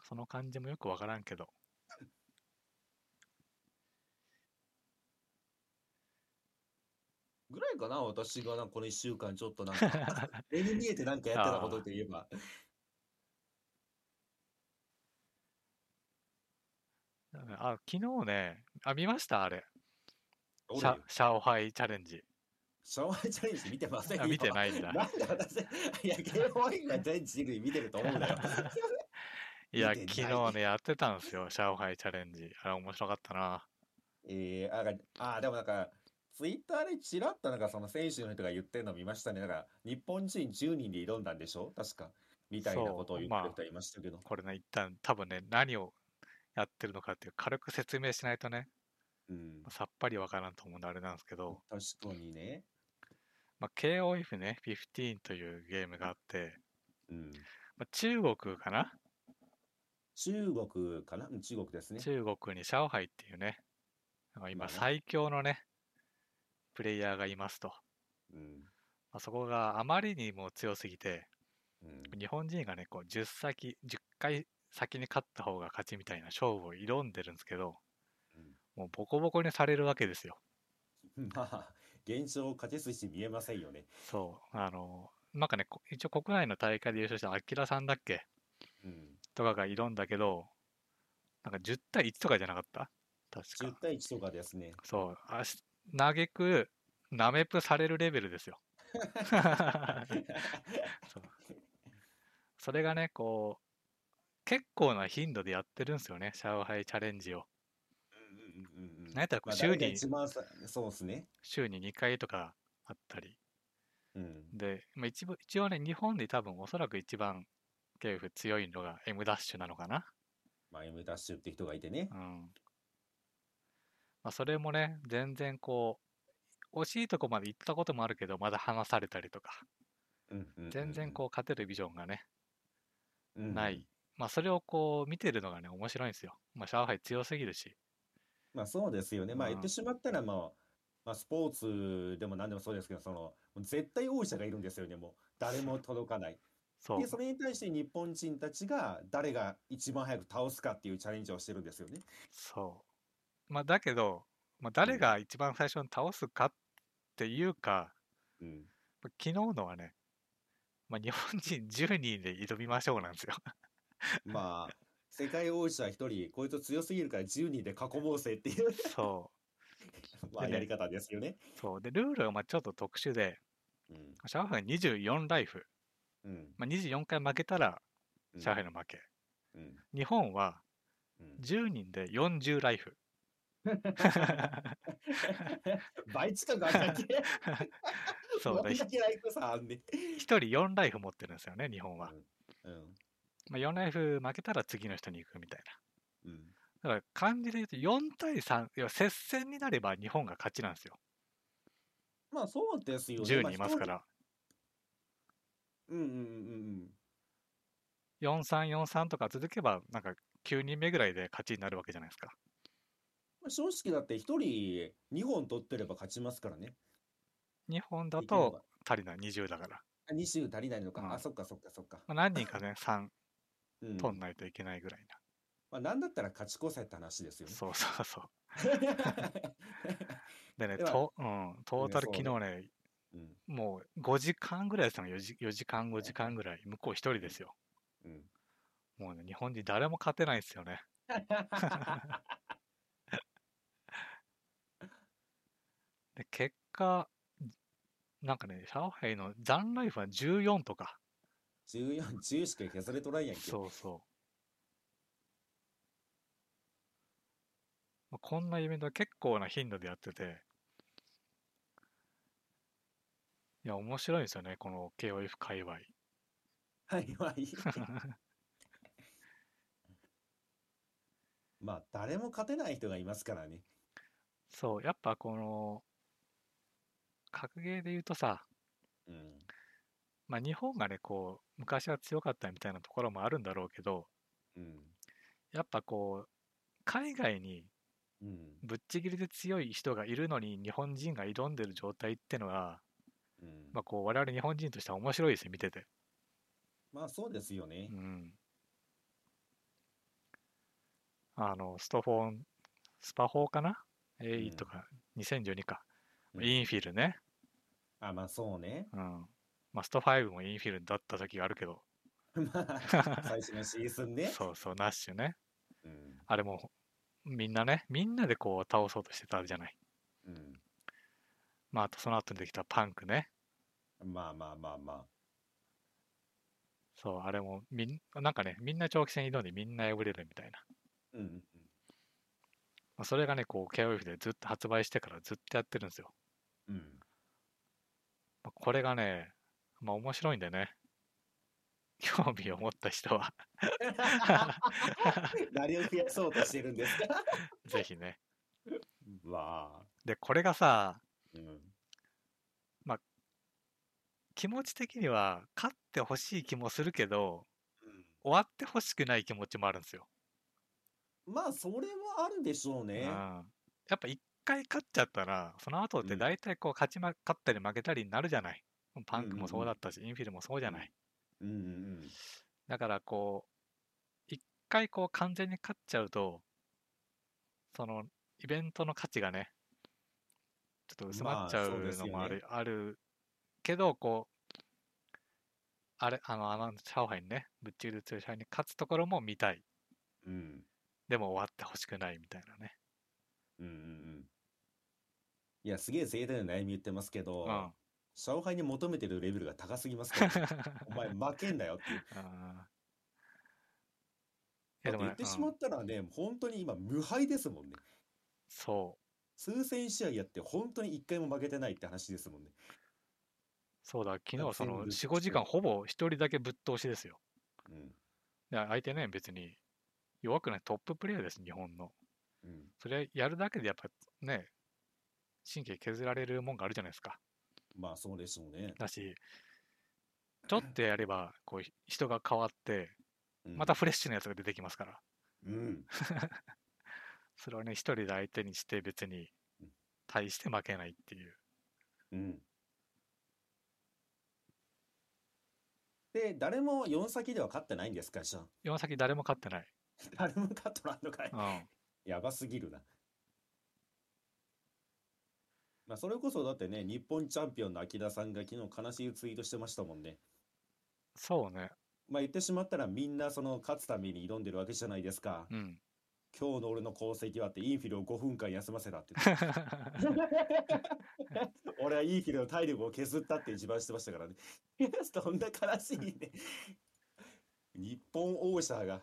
その感じもよくわからんけど。
ぐらいかな、私がなんかこの一週間ちょっとなんか、目に見えてなんかやってたことといえば。
あ、昨日ね、あ、見ましたあれ。
俺
シャ、シャオハイチャレンジ。
シャワーチャレンジ見てません
あ見てないんだ。
なんで私、いや、ゲームボーイが全人類見てると思うんだよ。
いや、昨日ね、やってたんですよ。シャオハイチャレンジ。あれ面白かったな。
えー、あ、あ、でもなんか、ツイッターでちらっとなんかその選手の人が言ってるの見ましたね。なんか、日本人10人で挑んだんでしょ？確か。みたいなことを言ってる人いましたけど。
これね、一旦多分ね、何をやってるのかっていう軽く説明しないとね、
うん。
さっぱりわからんと思うんであれなんですけど、
確かにね。
まあ、KOF ね、15というゲームがあって、
うん。
まあ、中国かな？
中国かな？うん中国ですね。
中国にシャオハイっていうね、今最強のね、プレイヤーがいますと。
うん。
まあ、そこがあまりにも強すぎて、
うん。
日本人がね、こう10先、10回先に勝った方が勝ちみたいな勝負を挑んでるんですけど、
うん
もうボコボコにされるわけですよ。
まあ、現状勝ち筋見えませんよね。
そう。あの、なんかね、こ一応国内の大会で優勝したアキラさんだっけ？
うん。
とかが挑んだけど、なんか10対1とかじゃなかった？確
10
か。
対1とかですね。
そう。あし嘆く、ナメプされるレベルですよ。そうそれがね、こう、結構な頻度でやってるんですよね、シャオハイチャレンジを。
うんうんうんうん。
なんやったら
まあ、
週に
一番さ、そうですね。
週に2回とかあったり。
うん。
で、まあ、一部一応ね、日本で多分おそらく一番 KF 強いのが M ダッシュなのかな。
まあ、M ダッシュって人がいてね
う。ん。まあ、それもね、全然こう、惜しいとこまで行ったこともあるけど、まだ離されたりとか、
うんうんうんうん
全然こう、勝てるビジョンがね、
うん
ない。まあ、それをこう、見てるのがね、面白いんですよ。まあ、上海強すぎるし。
まあそうですよね。まあ
うん
言ってしまったら、まあ、まあスポーツでも何でもそうですけど、その、もう絶対王者がいるんですよね、もう。誰も届かない。で、。それに対して日本人たちが誰が一番早く倒すかっていうチャレンジをしてるんですよね。
そう。まあ、だけど、まあ、誰が一番最初に倒すかっていうか、
うん。
昨日のはね、まあ、日本人10人で挑みましょうなんですよ。
まあ、世界王者一人、こいつ強すぎるから10人で囲もうぜっていう、
そ
まあやり方ですよね。
う。そう。で、ルールがまあちょっと特殊で、
うん。
上海24ライフ。
うん。
まあ、24回負けたら
うん
上海の負け。
うん。
日本は
うん
10人で40ライフ。
倍近くあったっけ？
そうだ
どんだけライフ差あんねん。
1人4ライフ持ってるんですよね、日本は。
うん。
まあ、4ライフ負けたら次の人に行くみたいな。
うん。
だから漢字で言うと4対3、いや接戦になれば日本が勝ちなんですよ。
まあそうですよね。
10
まあ
人いますか。ら。
うんうんうんうん
4-3、4-3とか続けば、なんか9人目ぐらいで勝ちになるわけじゃないですか。
まあ正直だって一人2本取ってれば勝ちますからね。
日本だと足りない、20だから。
あ20足りないのか。
うん
あ、そっかそっかそっか。
まあ、何人かね、3
うん。
取んないといけないぐらい
まあなんだったら勝ち越せって話ですよ
な。
ね。
そうそうそう。でね、とうん、トータル昨日ね、
うん。
もう5時間ぐらいですよ、4時 ,4 時間、5時間ぐらい。向こう一人ですよ。
うん。
もうね、日本人誰も勝てないですよね。で、結果、なんかね、上海の残ライフは14とか。
14、10しか削れとらんやんけ。
そうそう。まあこんなイベントは結構な頻度でやってて、いや、面白いですよね、この KOF 界隈。
はいはい。まあ、誰も勝てない人がいますからね。
そう、やっぱこの、格ゲーで言うとさ、
うん。
まあ日本がね、こう、昔は強かったみたいなところもあるんだろうけど、
うん。
やっぱこう、海外に
うん。
ぶっちぎりで強い人がいるのに日本人が挑んでる状態ってのは、
うん
まあこう、我々日本人としては面白いですよ、見てて。
まあ、そうですよ
う
ね。
ん。あの、ストフォン、スパフォーかな ?A
うん
とか、2012か。
うん
インフィルね。
あ、まあ、そうね。
うん。まあ、スト5もインフィルだった時があるけど、
まあ、最初のシーズンね。
そうそう、ナッシュね。
うん。
あれも、みんなね、みんなでこう倒そうとしてたじゃない。
うん。
まあ、あとその後にできたパンクね。
まあまあまあま
そう、あれもみん、なんかね、みんな長期戦挑んでみんな敗れるみたいな。
あ。うんうん
まあ、それがね、こう、KOF でずっと発売してからずっとやってるんですよ。
うん。
まあこれがね、まあ面白いんでね。興味を持った人は
何を増やそうとしてるんですか？
ぜひね。
わあ。
で、これがさ、
うん。
気持ち的には勝ってほしい気もするけど、
うん
終わってほしくない気持ちもあるんですよ。
まあ、それはあるでしょう
うん、
ね。
やっぱ一回勝っちゃったら、その後って
うん
大体こう勝ちま、勝ったり負けたりになるじゃない。パンクもそうだったし、インフィルもそうじゃない。
うんうん
だからこう、一回こう完全に勝っちゃうと、そのイベントの価値がね、ちょっと薄まっちゃう
まあそうですよね
のもある、あるけど、こう、あれ、あの、あの、シャオハイにね、ぶっちぎりで強いシャオハイに勝つところも見たい。
うん。うん。
でも終わってほしくないみたいなね。
うんうんうん。いや、すげえ贅沢な悩み言ってますけど、
うん。
シャオハイに求めてるレベルが高すぎますから、ね、お前負けんなよっていう。
あーいや
だって
でもね
言ってしまったらね、本当に今無敗ですもんね。
そう、
数千試合やって本当に一回も負けてないって話ですもんね。
そうだ、昨日はその
全部
4、5時間ほぼ一人だけぶっ通しですよ。
うん。
で相手ね、別に弱くないトッププレイヤーです、日本の。
うん。
それやるだけでやっぱね、神経削られるもんがあるじゃないですか。
まあそうでしょうね。
だし、ちょっとやれば、こう、人が変わって、
うん
またフレッシュなやつが出てきますから。
うん。
それをね、一人で相手にして別に
うん
対して負けないっていう。
うん。で、誰も4先では勝ってないんですか、じゃあ。
4先誰も勝ってない。
誰も勝っとらんのかい。
うん。
やばすぎるな。まあ、それこそだってね、日本チャンピオンの秋田さんが昨日悲しいツイートしてましたもんね。
そうね。
まあ言ってしまったらみんなその勝つために挑んでるわけじゃないですか。
うん。
今日の俺の功績はってインフィルを5分間休ませたって言って。俺はインフィルの体力を削ったって自慢してましたからね。そんな悲しいね。日本王者が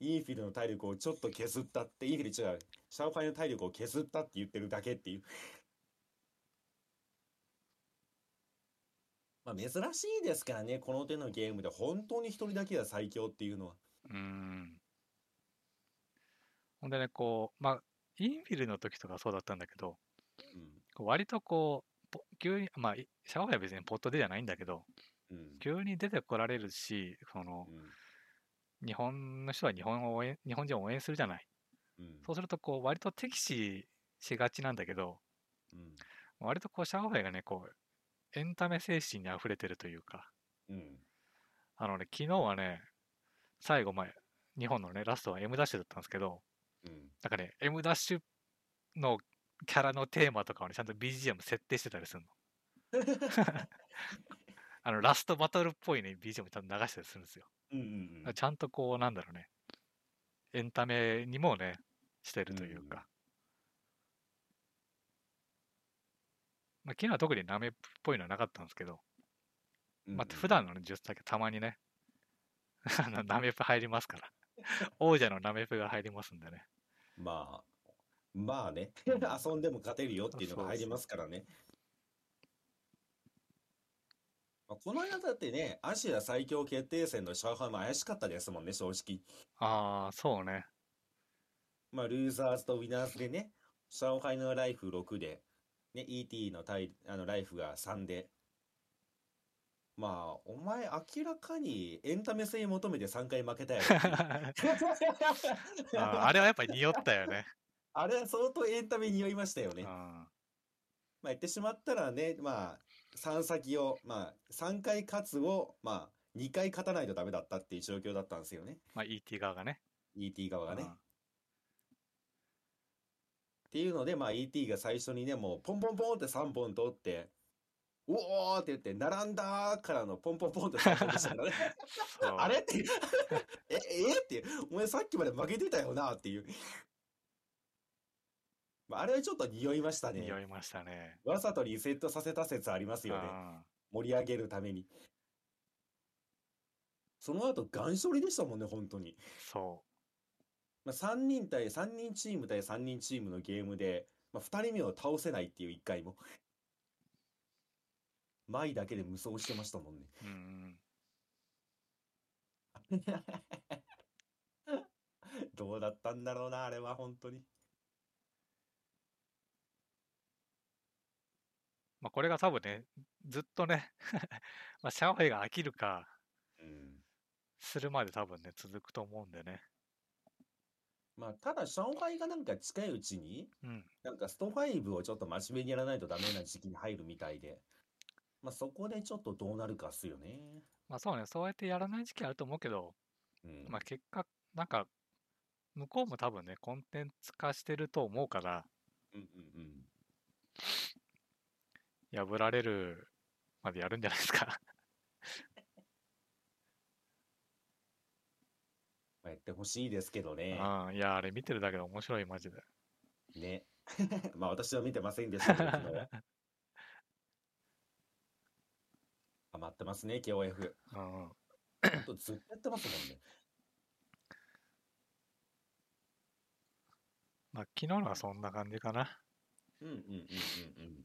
インフィルの体力をちょっと削ったって、インフィル違う。シャオハイの体力を削ったって言ってるだけっていう。まあ珍しいですからね、この手のゲームで本当に一人だけが最強っていうのは。
うん。ほんでね、こう、まあ、インフィルの時とかそうだったんだけど、
うん。
こう割とこう、ポ急に、まあ、いシャワーは別にポットでじゃないんだけど、
うん。
急に出てこられるし、その、
うん。
日本の人は日本を応援、日本人を応援するじゃない。
うん。
そうすると、こう、割と敵視しがちなんだけど、
うん。
割とこう、シャワーがね、こう、エンタメ精神に溢れてるというか、
うん。
あのね、昨日はね、最後、まあ、日本のね、ラストは M ダッシュだったんですけど、
うん。
なんかね、M ダッシュのキャラのテーマとかをね、ちゃんと BGM 設定してたりするの。あの、ラストバトルっぽいね、BGM ちゃんと流したりするんですよ。
うんうんうん。
ちゃんとこう、なんだろうね、エンタメにもね、してるというか。まあ、昨日は特にナメっぽいのはなかったんですけど、まあ、普段のね、ジュースだけたまにね、あのナメプ入りますから。王者のナメプが入りますんでね。
まあ、まあね、遊んでも勝てるよっていうのが入りますからね。まあこの間だってね、アジア最強決定戦の上海も怪しかったですもんね、正直。
ああ、そうね。
まあ、ルーザーズとウィナーズでね、上海のライフ6で、ね、ET のタイあのライフが3で。まあ、お前明らかにエンタメ性求めて3回負けたやろっていう。
あーあれはやっぱり匂ったよね。
あれは相当エンタメに匂いましたよね。
うん
まあ、言ってしまったらね、まあ、3先を、まあ、3回勝つを、まあ、2回勝たないとダメだったっていう状況だったんですよね。
まあ、ET 側がね。
ET 側がね。
うん
っていうので、まあ、ET が最初にね、もう、ポンポンポンって3本取って、おーって言って、並んだからのポンポンポンって3本でしたからね。あれって え、えってお前さっきまで負けてたよなっていう。まあ、あれはちょっと匂いましたね。
匂いましたね。
わざとリセットさせた説ありますよね。
うん
盛り上げるために。その後、ガン処理でしたもんね、本当に。
そ
まあ、3人対3人チーム対3人チームのゲームで、まあ、2人目を倒せないっていう1回も。前だけで無双してましたもんね。
う。うん。
どうだったんだろうな、あれは本当に。
まあ、これが多分ね、ずっとね、まあ、シャオヘイが飽きるか、
うん。
するまで多分ね、続くと思うんでね。
まあ、ただ、上海がなんか近いうちに、
うん。
なんかスト5をちょっと真面目にやらないとダメな時期に入るみたいで、まあ、そこでちょっとどうなるかっすよね。
まあそうね、そうやってやらない時期あると思うけど、
うん。
まあ結果、なんか、向こうも多分ね、コンテンツ化してると思うから、
うんうんうん。
破られるまでやるんじゃないですか。
まあ、やってほしいですけどね。
うん。いや、あれ見てるだけで面白い、マジで。
ね。まあ私は見てませんでしたけど、昨日はハマってますね、KOF。
うん。
ほんとずっとやってますもんね。
まあ昨日のはそんな感じかな。
うんうんうんうんうん。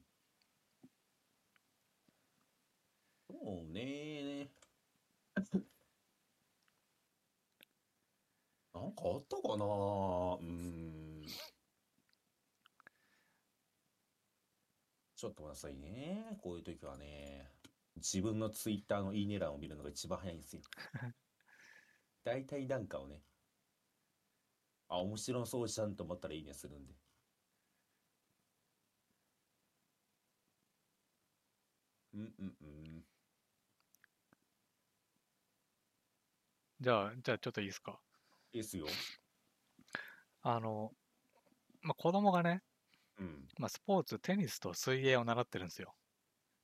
そうね。なんかあったかな？うーん。ちょっと待ってくださいね。こういう時はね。自分のツイッターのいいね欄を見るのが一番早いんですよ。大体なんかをね。あ、面白そうじゃんと思ったらいいねするんで。うんうんうん。
じゃあ、じゃあちょっといいですか？
いいっすよ。
あの、まあ子供がね、
うん。
まあスポーツ、テニスと水泳を習ってるんですよ。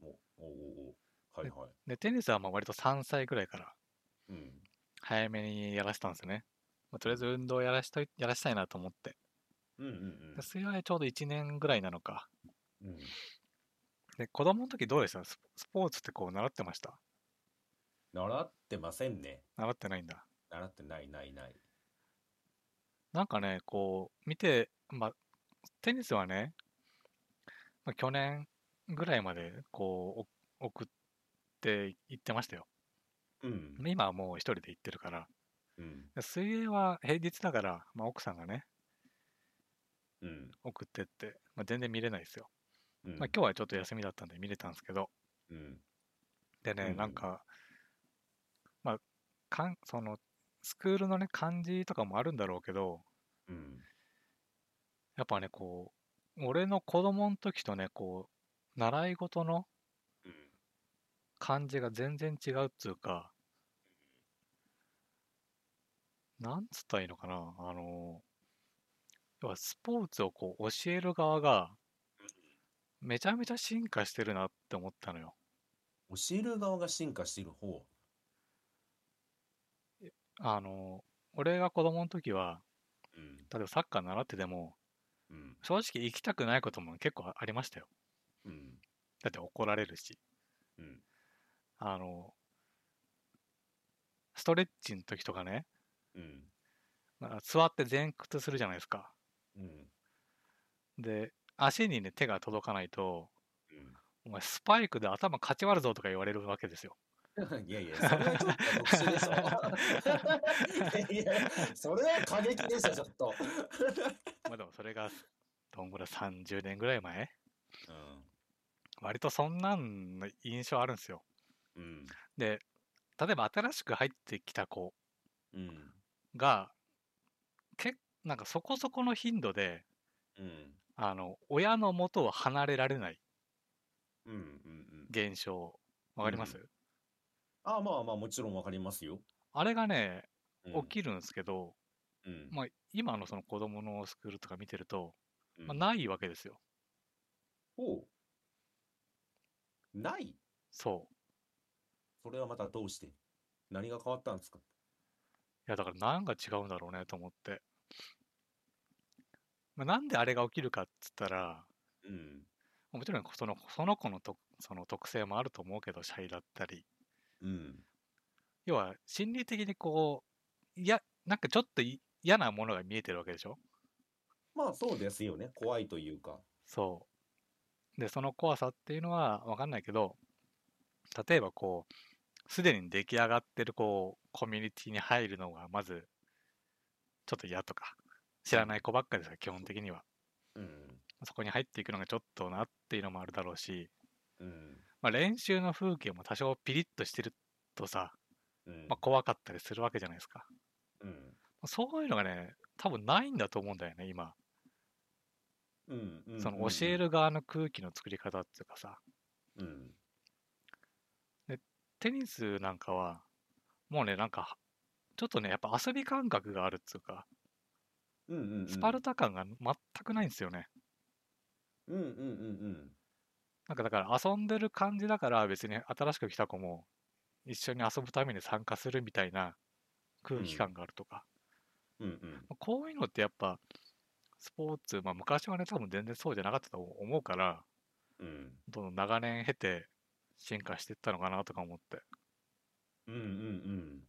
お、おおお。はいはい。
で、テニスはまあ割と3歳ぐらいから
うん。
早めにやらせたんですよね。まあ、とりあえず運動をやらしといやらしたいなと思って。
うんうん
で水泳はちょうど1年ぐらいなのか。
うん。うん。
で、子供の時どうでした？ススポーツってこう習ってました？
習ってませんね。
習ってないんだ。
習ってないないない。
なんかね、こう、見て、まあ、テニスはね、まあ、去年ぐらいまで、こう、お送って行ってましたよ。
うん。
今はもう一人で行ってるから。
うん。
で水泳は平日だから、まあ、奥さんがね、
うん。
送ってって、まあ、全然見れないですよ。
うん。
まあ、今日はちょっと休みだったんで見れたんですけど、
うん。
でね、
うん
なんか、まあ、かん、その、スクールのね、漢字とかもあるんだろうけど、
うん。
やっぱね、こう、俺の子供の時とね、こう、習い事の
うん。
漢字が全然違うっつうか、なんつったらいいのかな、あの、要はスポーツをこう教える側が、めちゃめちゃ進化してるなって思ったのよ。
教える側が進化している方？
あの、俺が子供の時は、
うん。
例えばサッカー習ってても、
うん。
正直行きたくないことも結構ありましたよ。
うん。
だって怒られるし。
うん。
あの、ストレッチの時とかね、
うん。
まあ座って前屈するじゃないですか。
うん。
で、足にね、手が届かないと、
うん。
お前スパイクで頭かち割るぞとか言われるわけですよ。
いやいや、それはちょっと特殊でしょ。いや、それは過激でしょ、ちょっと。
まあでもそれが、どんぐらい30年ぐらい前？
うん。
割とそんなんの印象あるんですよ。
うん。
で、例えば新しく入ってきた子
うん。
が、けなんかそこそこの頻度で、
うん。
あの、親の元を離れられない
うん。うん。
現象、わかります、
うああ、まあまあ、もちろんわかりますよ。
あれがね、
うん
起きるんですけど、
うん。
まあ、今のその子供のスクールとか見てると、
うん
まあ、ないわけですよ。
ほう。ない？
そう。
それはまたどうして？何が変わったんですか？
いや、だから何が違うんだろうねと思って。まあ、なんであれが起きるかっつったら、
うん。
もちろんそのその子のとその特性もあると思うけど、シャイだったり。
うん。
要は、心理的にこう、いや、なんかちょっとい嫌なものが見えてるわけでしょ？
まあそうですよね。怖いというか。
そう。で、その怖さっていうのは分かんないけど、例えばこう、すでに出来上がってるこう、コミュニティに入るのがまず、ちょっと嫌とか、知らない子ばっかりですから、基本的には。
うん。
そこに入っていくのがちょっとなっていうのもあるだろうし、
うん。
まあ、練習の風景も多少ピリッとしてるとさ、
うん。
まあ、怖かったりするわけじゃないですか。
うん。
そういうのがね、多分ないんだと思うんだよね、今。
うん。うん。
その教える側の空気の作り方っていうかさ、
うん。
テニスなんかは、もうね、なんか、ちょっとね、やっぱ遊び感覚があるっていうか、
うん。うん。うん。
スパルタ感が全くないんですよね。
うん。うん。うん。
なんかだから遊んでる感じだから別に新しく来た子も一緒に遊ぶために参加するみたいな空気感があるとか、
うん。うん。
まあこういうのってやっぱスポーツ、まあ昔はね多分全然そうじゃなかったと思うから、
うん。
どんどん長年経て進化していったのかなとか思って。
うん。うん。うん。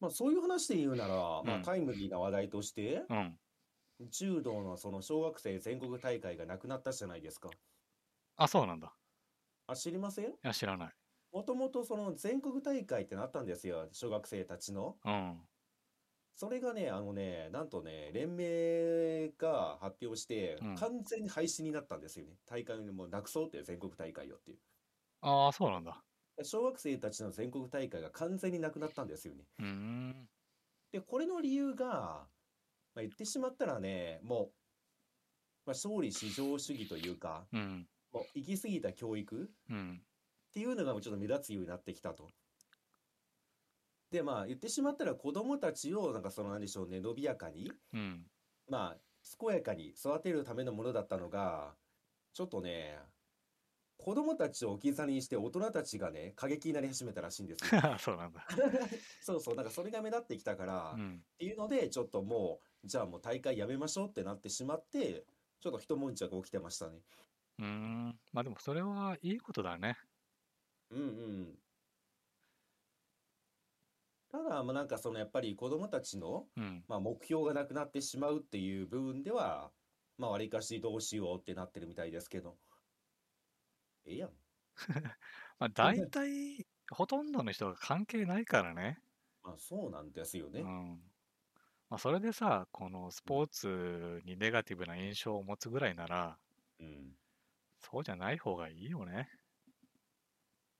まあそういう話で言うなら、まあ
うん
タイムリーな話題として、
うん。
柔道のその小学生全国大会がなくなったじゃないですか。
あ、そうなんだ。
あ、知りません？
いや、知らない。
もともとその全国大会ってなったんですよ、小学生たちの。
うん。
それがね、あのね、なんとね、連盟が発表して
うん、
完全に廃止になったんですよね。大会をもうなくそうっていう全国大会をっていう。
ああ、そうなんだ。
小学生たちの全国大会が完全になくなったんですよね。
うーん。
で、これの理由が、まあ、言ってしまったらね、もう、まあ、勝利至上主義というか、
うん。
もう行き過ぎた教育
うん。
っていうのがもうちょっと目立つようになってきたと。で、まあ言ってしまったら子供たちをなんかその何でしょうね、伸びやかに、
うん。
まあ健やかに育てるためのものだったのが、ちょっとね、子供たちを置き去りにして大人たちがね、過激になり始めたらしいんですよ。
そうなんだ。
そうそう、なんかそれが目立ってきたから、っ
うん。
ていうので、ちょっともう、じゃあもう大会やめましょうってなってしまって、ちょっと一悶着起きてましたね。
うーん。まあでもそれはいいことだね。
うんうん。ただ、まあなんかそのやっぱり子供たちの、
うん。
まあ、目標がなくなってしまうっていう部分では、まあ、わりかしどうしようってなってるみたいですけど。ええやん。
まあ大体、ほとんどの人が関係ないからね。
まあ、そうなんですよね。
うん。まあそれでさ、このスポーツにネガティブな印象を持つぐらいなら、
うん。
そうじゃない方がいいよね。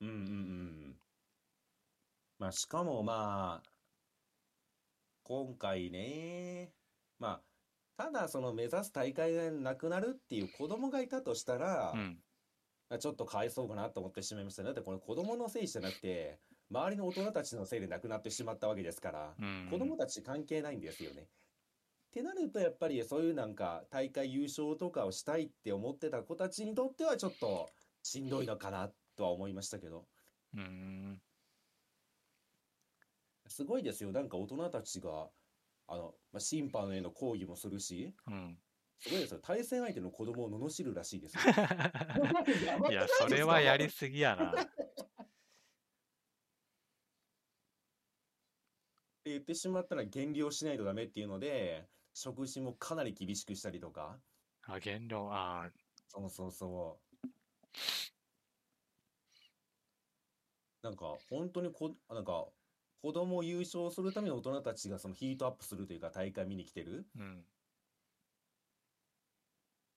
うんうんうん。まあ、しかもまあ、今回ね、まあ、ただその目指す大会がなくなるっていう子供がいたとしたら
う、ん。
まあちょっとかわいそうかなと思ってしまいましたね。だってこれ子供のせいじゃなくて、周りの大人たちのせいでなくなってしまったわけですから、
うん。
子供たち関係ないんですよね。ってなるとやっぱりそういうなんか大会優勝とかをしたいって思ってた子たちにとってはちょっとしんどいのかなとは思いましたけど。
うーん。
すごいですよ。なんか大人たちが、あの、まあ、審判への抗議もするし、
うん。
すごいですよ。対戦相手の子供を罵るらしいですよ。
いや、それはやりすぎやな。
って言ってしまったら減量しないとダメっていうので、食事もかなり厳しくしたりとか、
あ、減量、ああ、
そうそうそう。なんか、本当にこ、なんか、子供を優勝するために大人たちがそのヒートアップするというか大会見に来てる。
うん。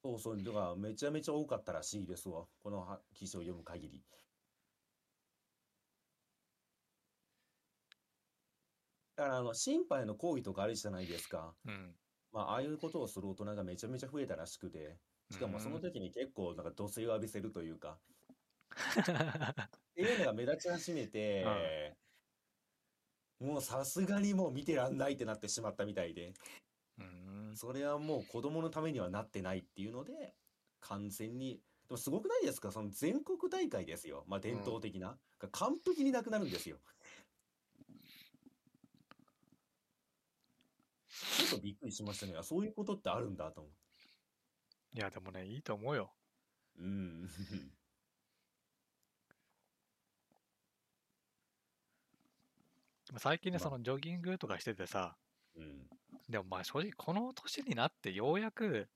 そうそう、だからめちゃめちゃ多かったらしいですわ。このは記事を読む限り。だからあの、審判への抗議とかあるじゃないですか。
うん。
まあ、ああいうことをする大人がめちゃめちゃ増えたらしくて、しかもその時に結構なんか怒水を浴びせるというか、っていうのが目立ち始めて、もうさすがにもう見てらんないってなってしまったみたいで、
うん。
それはもう子供のためにはなってないっていうので、完全に、でもすごくないですか？その全国大会ですよ。まあ伝統的な。が完璧になくなるんですよ。ちょっとびっくりしましたね。あそういうことってあるんだと思う。
いや、でもね、いいと思うよ。
うん。
最近ね、
まあ
そのジョギングとかしててさ、
うん。
でもまあ正直この年になってようやく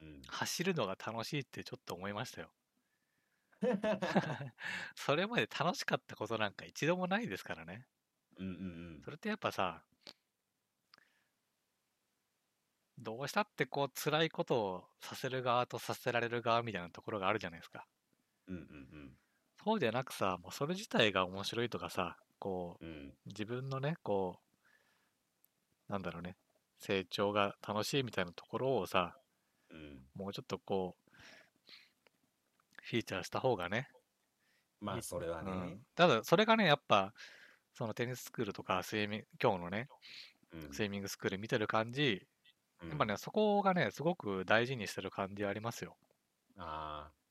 うん。
走るのが楽しいってちょっと思いましたよ。それまで楽しかったことなんか一度もないですからね。
うんうん
それってやっぱさ、どうしたってこう辛いことをさせる側とさせられる側みたいなところがあるじゃないですか。
うん。うんうん
そうじゃなくさ、もうそれ自体が面白いとかさ、こう、
うん。うん。
自分のね、こう、なんだろうね、成長が楽しいみたいなところをさ、
うん。
もうちょっとこう、フィーチャーした方がね、
まあ、それは
う
ね
ん。ただそれがね、やっぱ、そのテニススクールとかスイミング、今日のね、
うん。
スイミングスクール見てる感じ、
うん
やっぱね、そこがね、すごく大事にしてる感じありますよ。
ああ。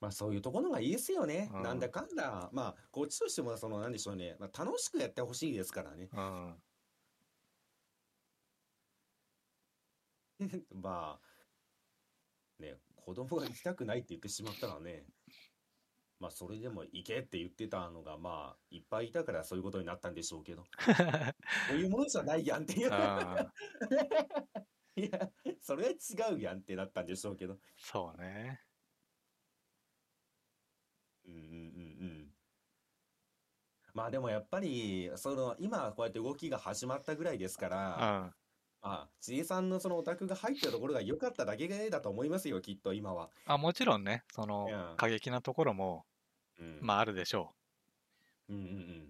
まあそういうところがいいですよね。
うん
なんだかんだ。まあこっちとしてもそのなんでしょうね。まあ、楽しくやってほしいですからね。
うん。
まあね子供が行きたくないって言ってしまったらね。まあそれでも行けって言ってたのがまあいっぱいいたからそういうことになったんでしょうけど。そういうものじゃないやんっていう。いやそれは違うやんってなったんでしょうけど。
そうね。
うんうんうんうん。まあでもやっぱりその今こうやって動きが始まったぐらいですか
う
ら、
ん。
まあちえさんのそのオタクが入ってるところが良かっただけだと思いますよきっと今は。
あ、もちろんね、その
うん
過激なところも、
うん。
まああるでしょ
うんうんうん。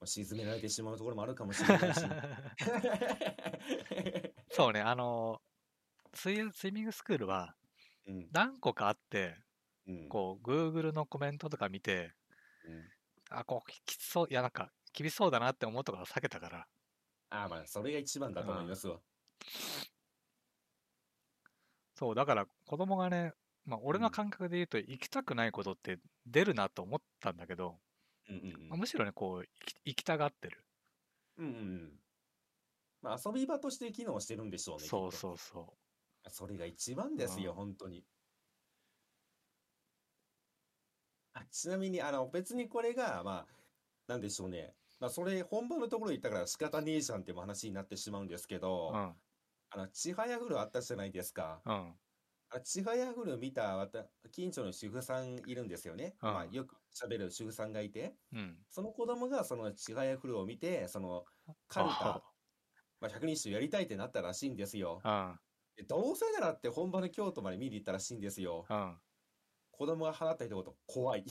まあ沈められてしまうところもあるかもしれないし。
う。そうね、あの、スイスイミングスクールは
うん
何個かあって、
うん
こう、Google のコメントとか見て、
うん
あ、こう、きつそう、いや、なんか、厳しそうだなって思うとか避けたから、
ああまあそれが一番だと思いますわ。
そう、だから子供がね、まあ、俺の感覚で言うと、行きたくないことって出るなと思ったんだけど、
うんうん
まあむしろね、こう、行きたがってる。
うん。うん。まあ遊び場として機能してるんでしょうね。
そう
きっと
そうそ
それが一番ですよ、
うん
本当に。あ、ちなみに、あの、別にこれが、まあ、なんでしょうね。まあ、それ、本番のところ言ったから仕方ねえじゃんっていう話になってしまうんですけ
う。
ど、
うん。
あの、ちはやふるあったじゃないですか。
うん。
あ、ちはやふる見たわた、近所の主婦さんいるんですよね。
うん
まあ、よく喋る主婦さんがいて、
うん。
その子供がそのちはやふるを見て、その、カルタ、まあ、百人一首やりたいってなったらしいんですよ。
うん。
でどうせならって本場の京都まで見に行ったらしいんですよ。
うん。
子供が放った一言、怖い。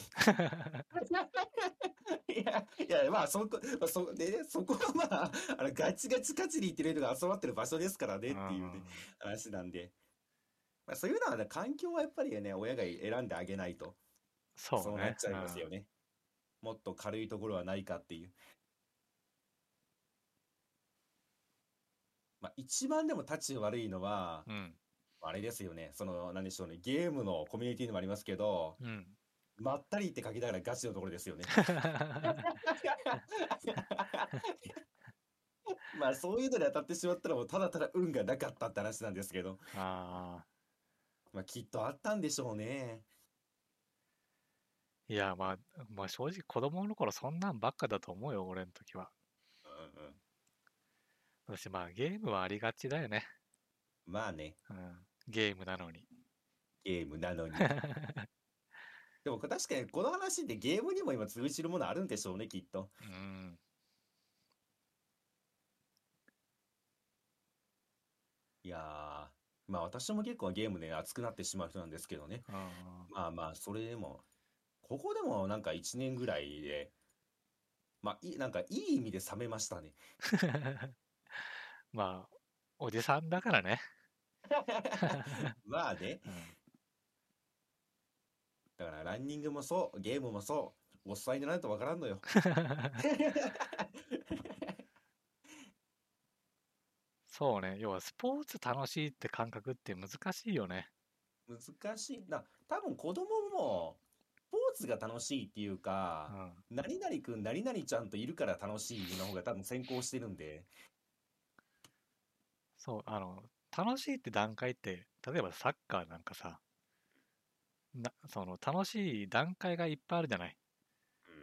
いや、いや、まあ、そこ、まあそ、でね、そこはまあ、あの、ガチガチ勝ちに行ってる人が集まってる場所ですからねっていうね、話なんで。まあ、そういうのはね、環境はやっぱりね、親が選んであげないと、
そうね。
そうなっちゃいますよね。もっと軽いところはないかっていう。まあ、一番でも立ち悪いのは、
うん。うん。
あれですよね、その、なんでしょうね、ゲームのコミュニティにもありますけど、
うん。
まったりって書きながらガチのところですよね。まあそういうので当たってしまったらもうただただ運がなかったって話なんですけど、
ああ。
まあきっとあったんでしょうね。
いや、まあ、まあ正直子供の頃そんなんばっかだと思うよ、俺の時は。
うんうん。
私、まあ、ゲームはありがちだよね。
まあね、
うん。ゲームなのに。
ゲームなのに。でも確かにこの話ってゲームにも今通じるものあるんでしょうね、きっと。
うん。
いやー、まあ私も結構ゲームで熱くなってしまう人なんですけどね。
うん
まあまあ、それでも、ここでもなんか1年ぐらいで、まあ、いい、なんかいい意味で冷めましたね。
まあ、おじさんだからね。
まあね、
うん
だからランニングもそう、ゲームもそう、おっさんにならないとわからんのよ。
そうね。要は、スポーツ楽しいって感覚って難しいよね。
難しいな。多分子供も、スポーツが楽しいっていう
う
か、
ん。
何々くん、何々ちゃんといるから楽しいの方が多分先行してるんで。
そう、あの、楽しいって段階って、例えばサッカーなんかさ、なその楽しい段階がいっぱいあるじゃない。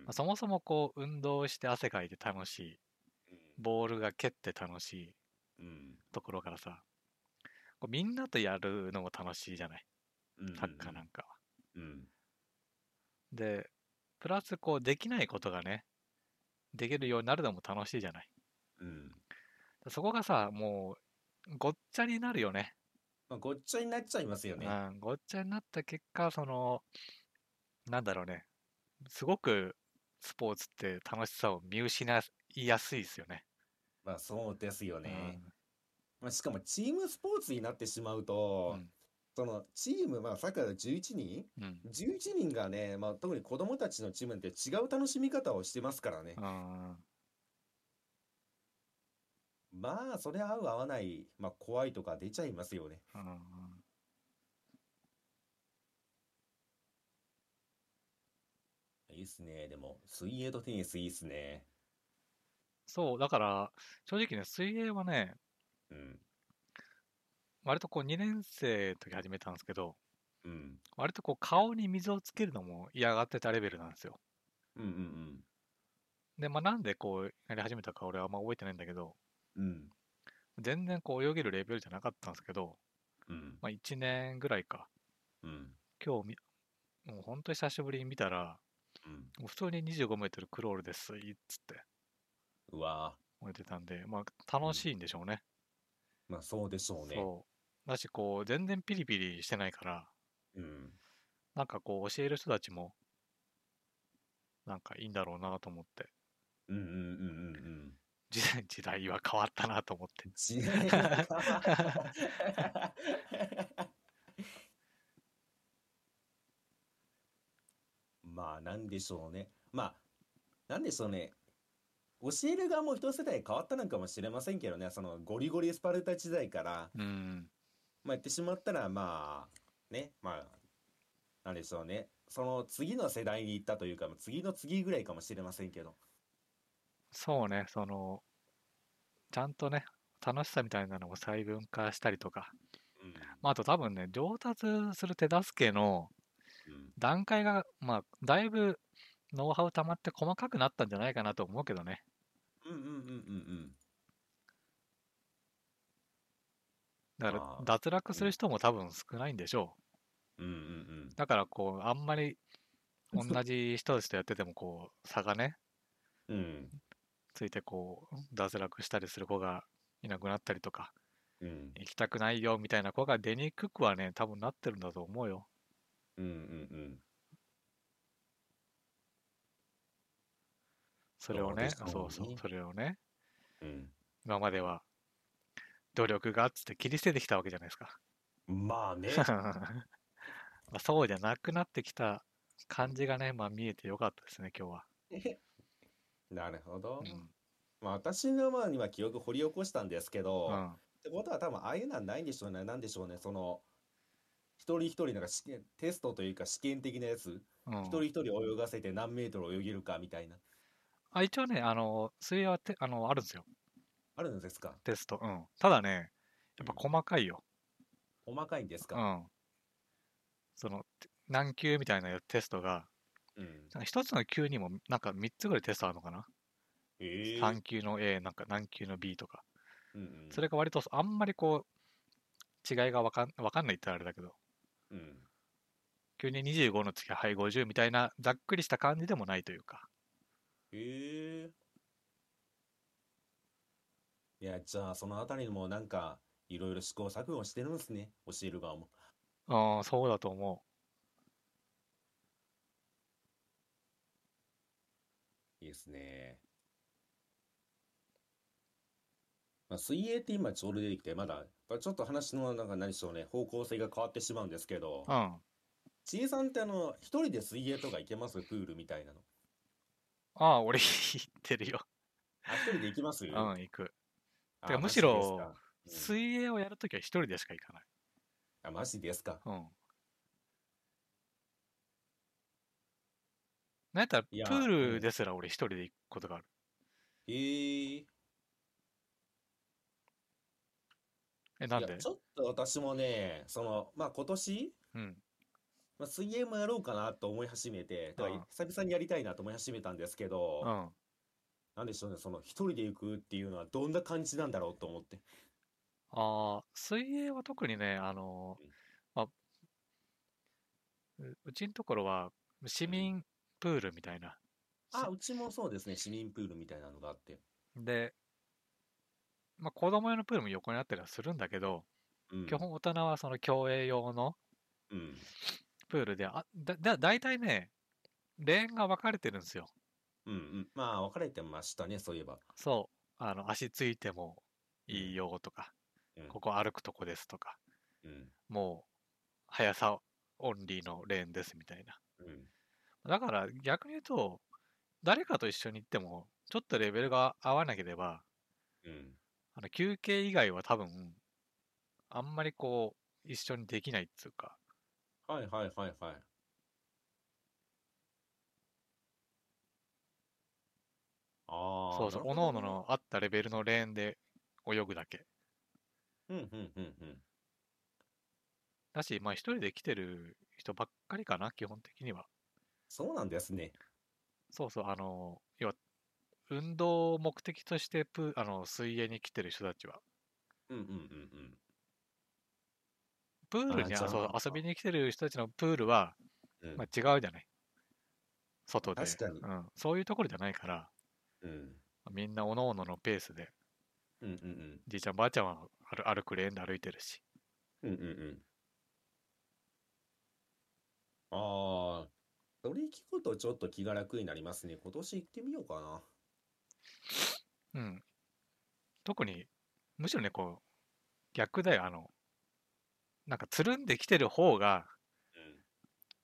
まあそもそもこう、運動して汗かいて楽しい。ボールが蹴って楽しい
うん。
ところからさ、こうみんなとやるのも楽しいじゃない？
うん。
サッカーなんかは。
うん。
で、プラスこう、できないことがね、できるようになるのも楽しいじゃない？
うん。
そこがさ、もう、ごっちゃになるよね。
まあ、ごっちゃになっちゃいますよね。
うん、ごっちゃになった結果、その、なんだろうね、すごくスポーツって楽しさを見失いやすいですよね。
まあそうですよ
う
ね。
ん
まあ、しかもチームスポーツになってしまう
う
と、
ん
そのチーム、まあサッカーで11人
うん、
?11 人がね、まあ特に子供たちのチームって違う楽しみ方をしてますからね。
うん、
まあそれ合う合わない、まあ怖いとか出ちゃいますよね。
うん、
いいっすね。でも、水泳とテニスいいっすね。
そう、だから、正直ね、水泳はね、
うん。
割とこう2年生の時始めたんですけど、
うん。
割とこう顔に水をつけるのも嫌がってたレベルなんですよ。
うんうん
で、まあなんでこうやり始めたか俺はあんま覚えてないんだけど、
うん。うん。
全然こう泳げるレベルじゃなかったんですけど、
うん。
まあ1年ぐらいか。
うん。
今日み、もう本当に久しぶりに見たら、
うん。
普通に25メートルクロールですいっつって
うわ
置いてたんで、まあ楽しいんでしょうね。
まあそうでしょうね。
そう。だしこう全然ピリピリしてないから、
うん。
なんかこう教える人たちも、なんかいいんだろうなと思って、
うんうんうんうんうん。
時代時代は変わったなと思って。
時代が変わ まあ、なんでしょうね。まあ、なんでしょうね。教える側も一世代変わったのかもしれませんけどね、そのゴリゴリスパルタ時代から、
うん。
まあ、言ってしまったら、まあ、ね、まあ、なんでしょうね。その次の世代に行ったというか、次の次ぐらいかもしれませんけど。
そうね、その、ちゃんとね、楽しさみたいなのを細分化したりとか、
うん。
まあ、あと多分ね、上達する手助けの
うん。
段階が、まあ、だいぶノウハウ溜まって細かくなったんじゃないかなと思うけどね。
うんうんうんうんうん。
だから、脱落する人も多分少ないんでしょ
うんうん
う。だから、こう、あんまり同じ人たちとやってても、こう、差がね、
うん。うん。
ついて、こう、脱落したりする子がいなくなったりとか、
うん。
行きたくないよみたいな子が出にくくはね、多分なってるんだと思うよ。
うんうんうん。
それをね、
そう
そうそれをね、
うん。
今までは努力がっつって切り捨ててきたわけじゃないですか。
まあね。
まあそうじゃなくなってきた感じがね、まあ見えてよかったですね、今日は。
なるほど。
うん。
まあ私のまあには記憶掘り起こしたんですけど、
うん。
ってことは多分ああいうのはないんでしょうね。なんでしょうね。その、一人一人なんか試験、テストというか試験的なやつ、
うん
一人一人泳がせて何メートル泳げるかみたいな。
あ一応ね、あの、水泳はてあのあるんですよ、
あるんですか？
テスト。うん。ただね、やっぱ細かいよ。
細かいんですか？
うん。その、て何級みたいなテストが、
うん。
なんか一つの級にもなんか3つぐらいテストあるのかな、
ええ
?3 級の A、なんか何級の B とか。
ううんうん。
それが割とあんまりこう、違いがわかんわかんないってあれだけど、
うん。
急に25の次ははい50みたいなざっくりした感じでもないというか。
へえ。いや、じゃあ、そのあたりもなんか、いろいろ試行錯誤してるんですね。教える側も。
ああ、そうだと思
いいですね。まあ、水泳って今ちょうど出てきて、まだ、やっぱちょっと話のなんか何でしょうね、方向性が変わってしまうんですけど
う。う、ん。
ちいさんってあの、一人で水泳とか行けます？プールみたいなの。
ああ、俺言ってるよ。
あ、一人で行きます？
うん、行く。
あ
てかむしろ水泳をやるときは一人でしか行かない。
あ、マジですか。
うん。なんやったら、プ
いや
ールですら俺一人で行くことがある。
ええ
え、なんで？
ちょっと私もね、その、まあ今年、
うん。
まあ、水泳もやろうかなと思い始めて、だから
うん
久々にやりたいなと思い始めたんですけど、
うん。
なんでしょうね、その一人で行くっていうのはどんな感じなんだろうと思って。
ああ、水泳は特にね、あの
うん、
まあ、ううちのところは市民プールみたいな。
あ、うちもそうですね、市民プールみたいなのがあって。
で、まあ子供用のプールも横にあったりはするんだけど、
うん。
基本大人はその競泳用の
うん。
プールで、あ、だ、だ、大体ね、レーンが分かれてるんですよ。
うんうん。まあ、分かれてましたね、そういえば。
そう。あの、足ついてもいいよとか、
うん
ここ歩くとこですとか、
うん。
もう、速さオンリーのレーンですみたいな。
うん。
だから逆に言うと、誰かと一緒に行っても、ちょっとレベルが合わなければ、
うん。
あの休憩以外は多分、あんまりこう、一緒にできないっつうか、
はいはいはいはい。ああ、
そうそう、
なるほどね
各々の合ったレベルのレーンで泳ぐだけ。
うんうんうんうん。
だし、まあ一人で来てる人ばっかりかな、基本的には。
そうなんですね。
そうそう、あの、要は、運動を目的としてプーあの水泳に来てる人たちは、
うんうんうん
プールにそう遊びに来てる人たちのプールは、
うん。うん
まあ、違うじゃない。外で。
確かに
うん。そういうところじゃないから、
うん
みんな各々のペースで、
うんうん
じいちゃんばあちゃんは歩歩くレーンで歩いてるし。
うんうんうんうん。ああ、それ聞くとちょっと気が楽になりますね。今年行ってみようかな。
うん。特に、むしろね、こう、逆だよ。あの、なんかつるんできてる方が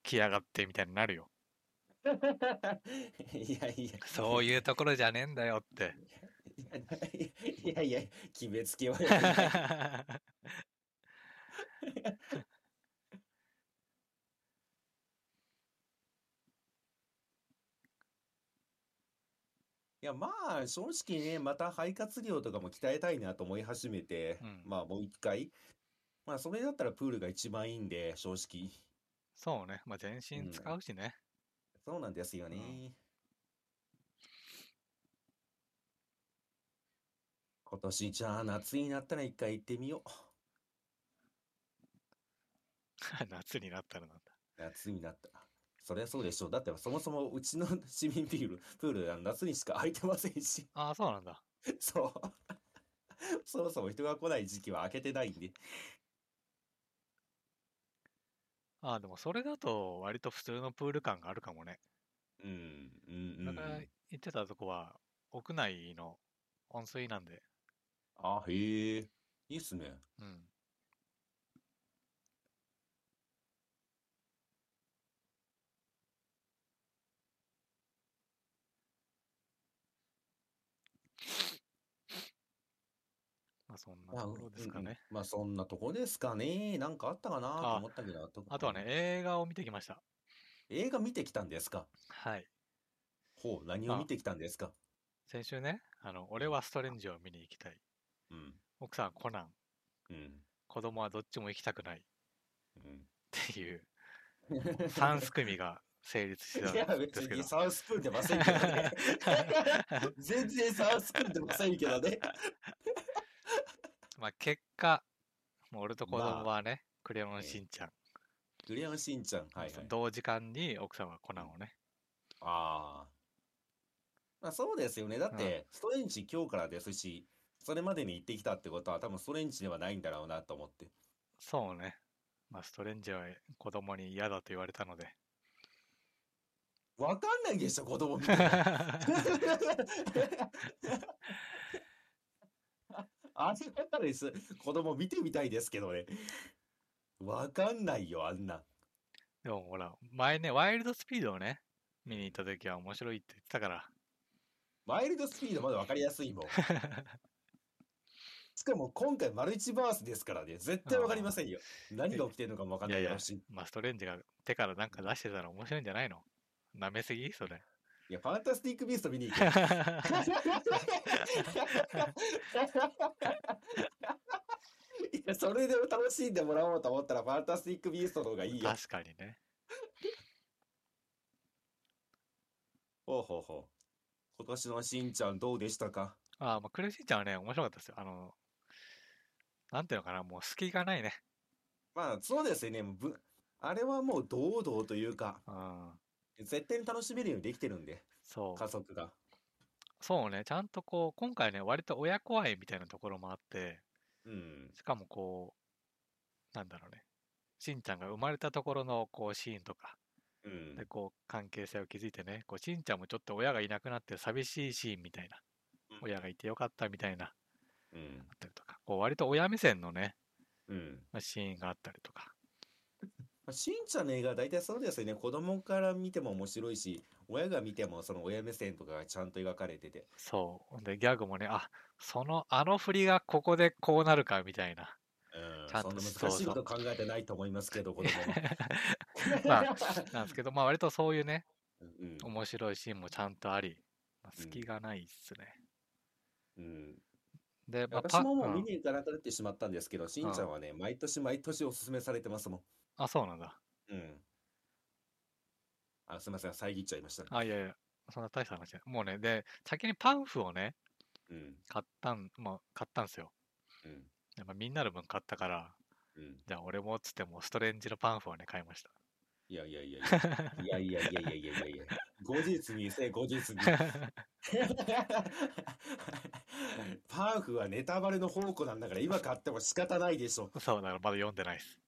来やがってみたいになるよ。
いやいや、
そういうところじゃねえんだよって。
いやいや、決めつけはいや、まあ、正直ね、また肺活量とかも鍛えたいなと思い始めて、
うん
まあ、もう一回。まあ、それだったらプールが一番いいんで、正直。
そうね。まあ、全身使うしね。
そうなんですよね。
うん
今年じゃあ夏になったら一回行ってみよ
夏になったらなんだ。
う。夏になったら。そりゃそうでしょう。だってそもそもうちの市民プール、プールは夏にしか空いてませんし。
ああ、そうなんだ。
そう。そもそも人が来ない時期は開けてないんで。
ああ、でもそれだと割と普通のプール感があるかもね。
うん、うん、う
だから
ん。
言ってたとこは屋内の温水なんで。
あ、へえ。いいっすね。
うん。まあそんな
まあ
ところですかね。
まあそんなとこですかね。なんかあったかなと
あ
思ったけど。
あとはね、映画を見てきました。
映画見てきたんですか？
はい。
ほう、何を見てきたんですか？
先週ね、あの、俺はストレンジを見に行きたい。
うん、
奥さんコナン。
うん、
子供はどっちも行きたくない。っ
うん。
ていう、三すくみが成立して
いや、
たんですけど
別に。サウス組んでませんけどね。全然サウス組んでませんけどね。
まあ結果、もう俺と子供はね、クレヨンしんちゃん、
クレヨンしんちゃん。はいはい。
同時間に奥さんはコナンをね。
ああ。まあそうですよね。だって、ストレンチ今日からですし、それまでに行ってきたってことは多分ストレンチではないんだろうなと思って。
そうね。まあストレンジは子供に嫌だと言われたので。
わかんないでしょ、子供見ても。あれだったらです。子供見てみたいですけどね。わかんないよ、あんな。
でもほら、前ね、ワイルドスピードをね、見に行った時は面白いって言ってたから。
ワイルドスピードまだわかりやすいもん。しかも今回マルチバースですからね、絶対わかりませんよ。何が起きてるのかもわかんないだろうし。
まあストレンジが手からなんか出してたら面白いんじゃないの？舐めすぎ？それ。
いや、ファンタスティックビースト見に行け。いや、それで楽しんでもらおうと思ったら、ファンタスティックビーストの方がいいよ。
確かにね。
ほうほうほう。今年のしんちゃんどうでしたか？
ああ、まあクレシーちゃんはね、面白かったですよ。あの、なんていうのかな、もう隙がないね。
まあ、そうですよね。もうぶあれはもう堂々というか、
うん。
絶対に楽しめるようにできてるんで、
そう
家。族が。
そうね、ちゃんとこう、今回ね、割と親子愛みたいなところもあって、
うん。
しかもこう、なんだろうね、しんちゃんが生まれたところのこうシーンとか、
うん
で、。こう、関係性を築いてね、こう、しんちゃんもちょっと親がいなくなって寂しいシーンみたいな、親がいてよかったみたいな、
うん。
あったりとか、こう、割と親目線のね、
うん。
まあシーンがあったりとか、
まあしんちゃんの映画は大体そうですよね。子供から見ても面白いし、親が見てもその親目線とかがちゃんと描かれてて。
そう。で、ギャグもね、あ、その、あの振りがここでこうなるかみたいな。
うん。
ちゃんと
そんな難しいこと考えてないと思いますけど、子供は。
まあなんですけど、まあ割とそういうね、
うん。
面白いシーンもちゃんとあり、まあ、
うん
隙がないっすね。
うん。
で、まあ、
私ももう
うん
見に行かなくなってしまったんですけど、しんちゃんはね、毎年毎年おすすめされてますもん。
あ、そうなんだ。
うん。あ、すみません、遮っちゃいましたね。
あ、いやいや、そんな大した話じゃない。もうね、で、先にパンフをね、
うん。
買ったん、まあ、買ったんですよ。
うん。
でまあ、みんなの分買ったから、
うん。
じゃあ俺もっつっても、ストレンジのパンフをね、買いました。
いやいやいやいや。いやいやいやいやいやいやいや。後日にせ、後日に。パンフはネタバレの宝庫なんだから今買っても仕方ないでしょ。
そう、だからまだ読んでないです。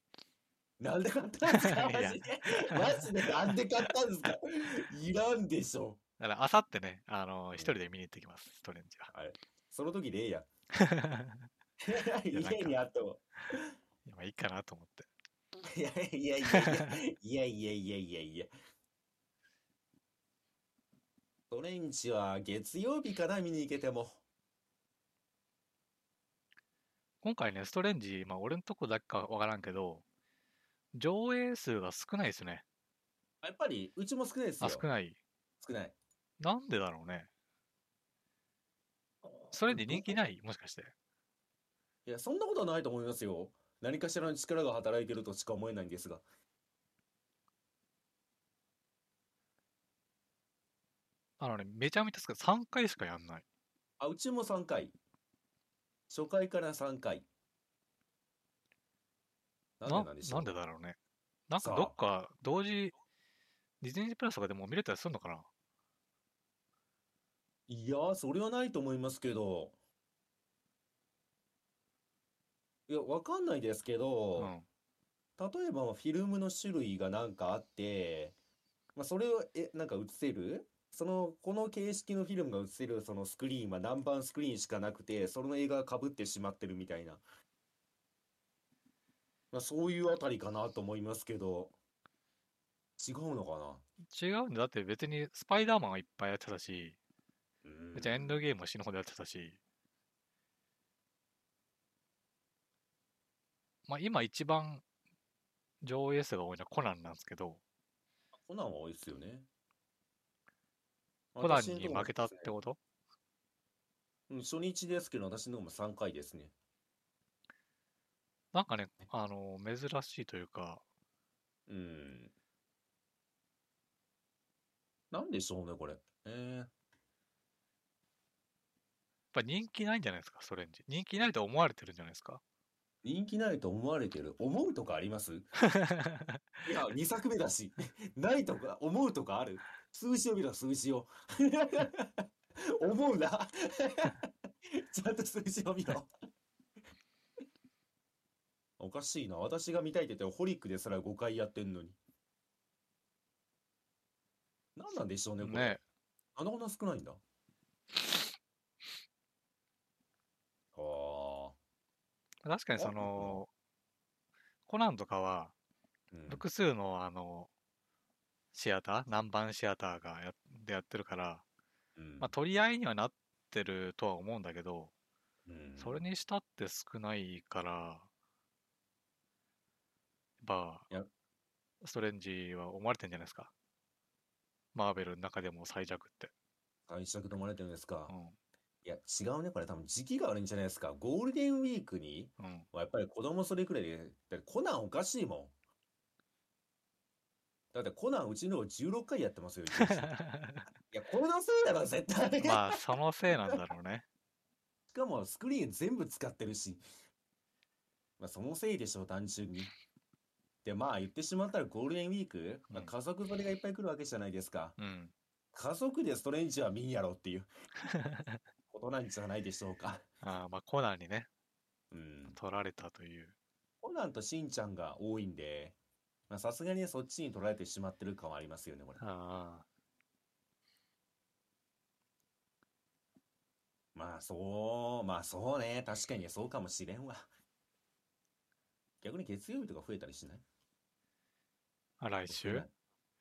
なんで買ったんですか？
いや
マジで？マジで？なんで買ったんですか？いらんでしょ。
だから、あさってね、あの、一人で見に行ってきます、ストレンジは。
その時でええやん。
やなんか
家にあっても。
いやまあいいかなと思って。
いやいやいやいやいやいやいやいやいや。トレンチは月曜日かな見に行けても。
今回ね、ストレンジ、まあ俺のとこだけかわからんけど、上映数が少ないですね。
やっぱりうちも少ないですよ
あ、。少ない。
少ない。
なんでだろうね。ストレンジ人気ない？もしかして。
いや、そんなことはないと思いますよ。何かしらの力が働いてるとしか思えないんですが。
あのね、めちゃめちゃ少ない。3回しかやんない。
あ、うちも3回。初回から3回。なんで
な
なんでしょう。
なんでだろうね。なんかどっか同時、ディズニープラスとかでもう見れたりするのかな？い
やー、それはないと思いますけど。いや、わかんないですけ
う
ど、
ん。
例えばフィルムの種類がなんかあって、まあ、それをえなんか映せる？そのこの形式のフィルムが映せるそのスクリーンは何番スクリーンしかなくてその映画がかぶってしまってるみたいな、まあ、そういうあたりかなと思いますけど。違うのかな？
違うんだ。だって別にスパイダーマンはいっぱいやってたし、
うん。
別にエンドゲームも死ぬほどやってたし、まあ今一番上映数が多いのはコナンなんですけど、
コナンは多いですよね。
コナン
私のとこも
に負けたってこと？
うん初日ですけど私の方も3回ですね
なんかね、あの、珍しいというか、
うんなんでしょうねこれえー
ぱ人気ないんじゃないですか、ストレンジ。人気ないと思われてるんじゃないですか。
人気ないと思われてる。思うとかあります？いや、2作目だし。ないとか、思うとかある？数字を見ろ、数字を。思うな。ちゃんと数字を見ろ。おかしいな。私が見たいって言ってホリックですら5回やってんのに。何なんでしょうね、これ。
ね
あのこんな少ないんだ。ああ。
確かにその、コナンとかは、
うん
複数のあの、シアター、南蛮シアターがやでやってるから、
うん
まあ取り合いにはなってるとは思うんだけど、
うん
それにしたって少ないから、
いや、
ストレンジは思われてんじゃないですか。マーベルの中でも最弱って。
解釈と思われてるんですか。
う
いや、違うね。これ多分時期が悪いんじゃないですか。ゴールデンウィークに、
ん。うん。
やっぱり子供それくらいで、だってコナンおかしいもん。だってコナンうちの16回やってますよ。一日 いや、これのせいだろ、絶対。
まあ、そのせいなんだろうね。
しかもスクリーン全部使ってるし。まあ、そのせいでしょう、単純に。で、まあ言ってしまったらゴールデンウィーク、まあ、
うん
家族連れがいっぱい来るわけじゃないですか。
うん。
家族でストレンジは見んやろっていうことなんじゃないでしょうか。
ああ、まあ、コナンにね、
うん。
取られたという。
コナンとしんちゃんが多いんで、まあさすがにそっちに取られてしまってる感はありますよね、これ。
ああ。
まあそう、まあそうね。確かにそうかもしれんわ。逆に月曜日とか増えたりしない？
あ、来週？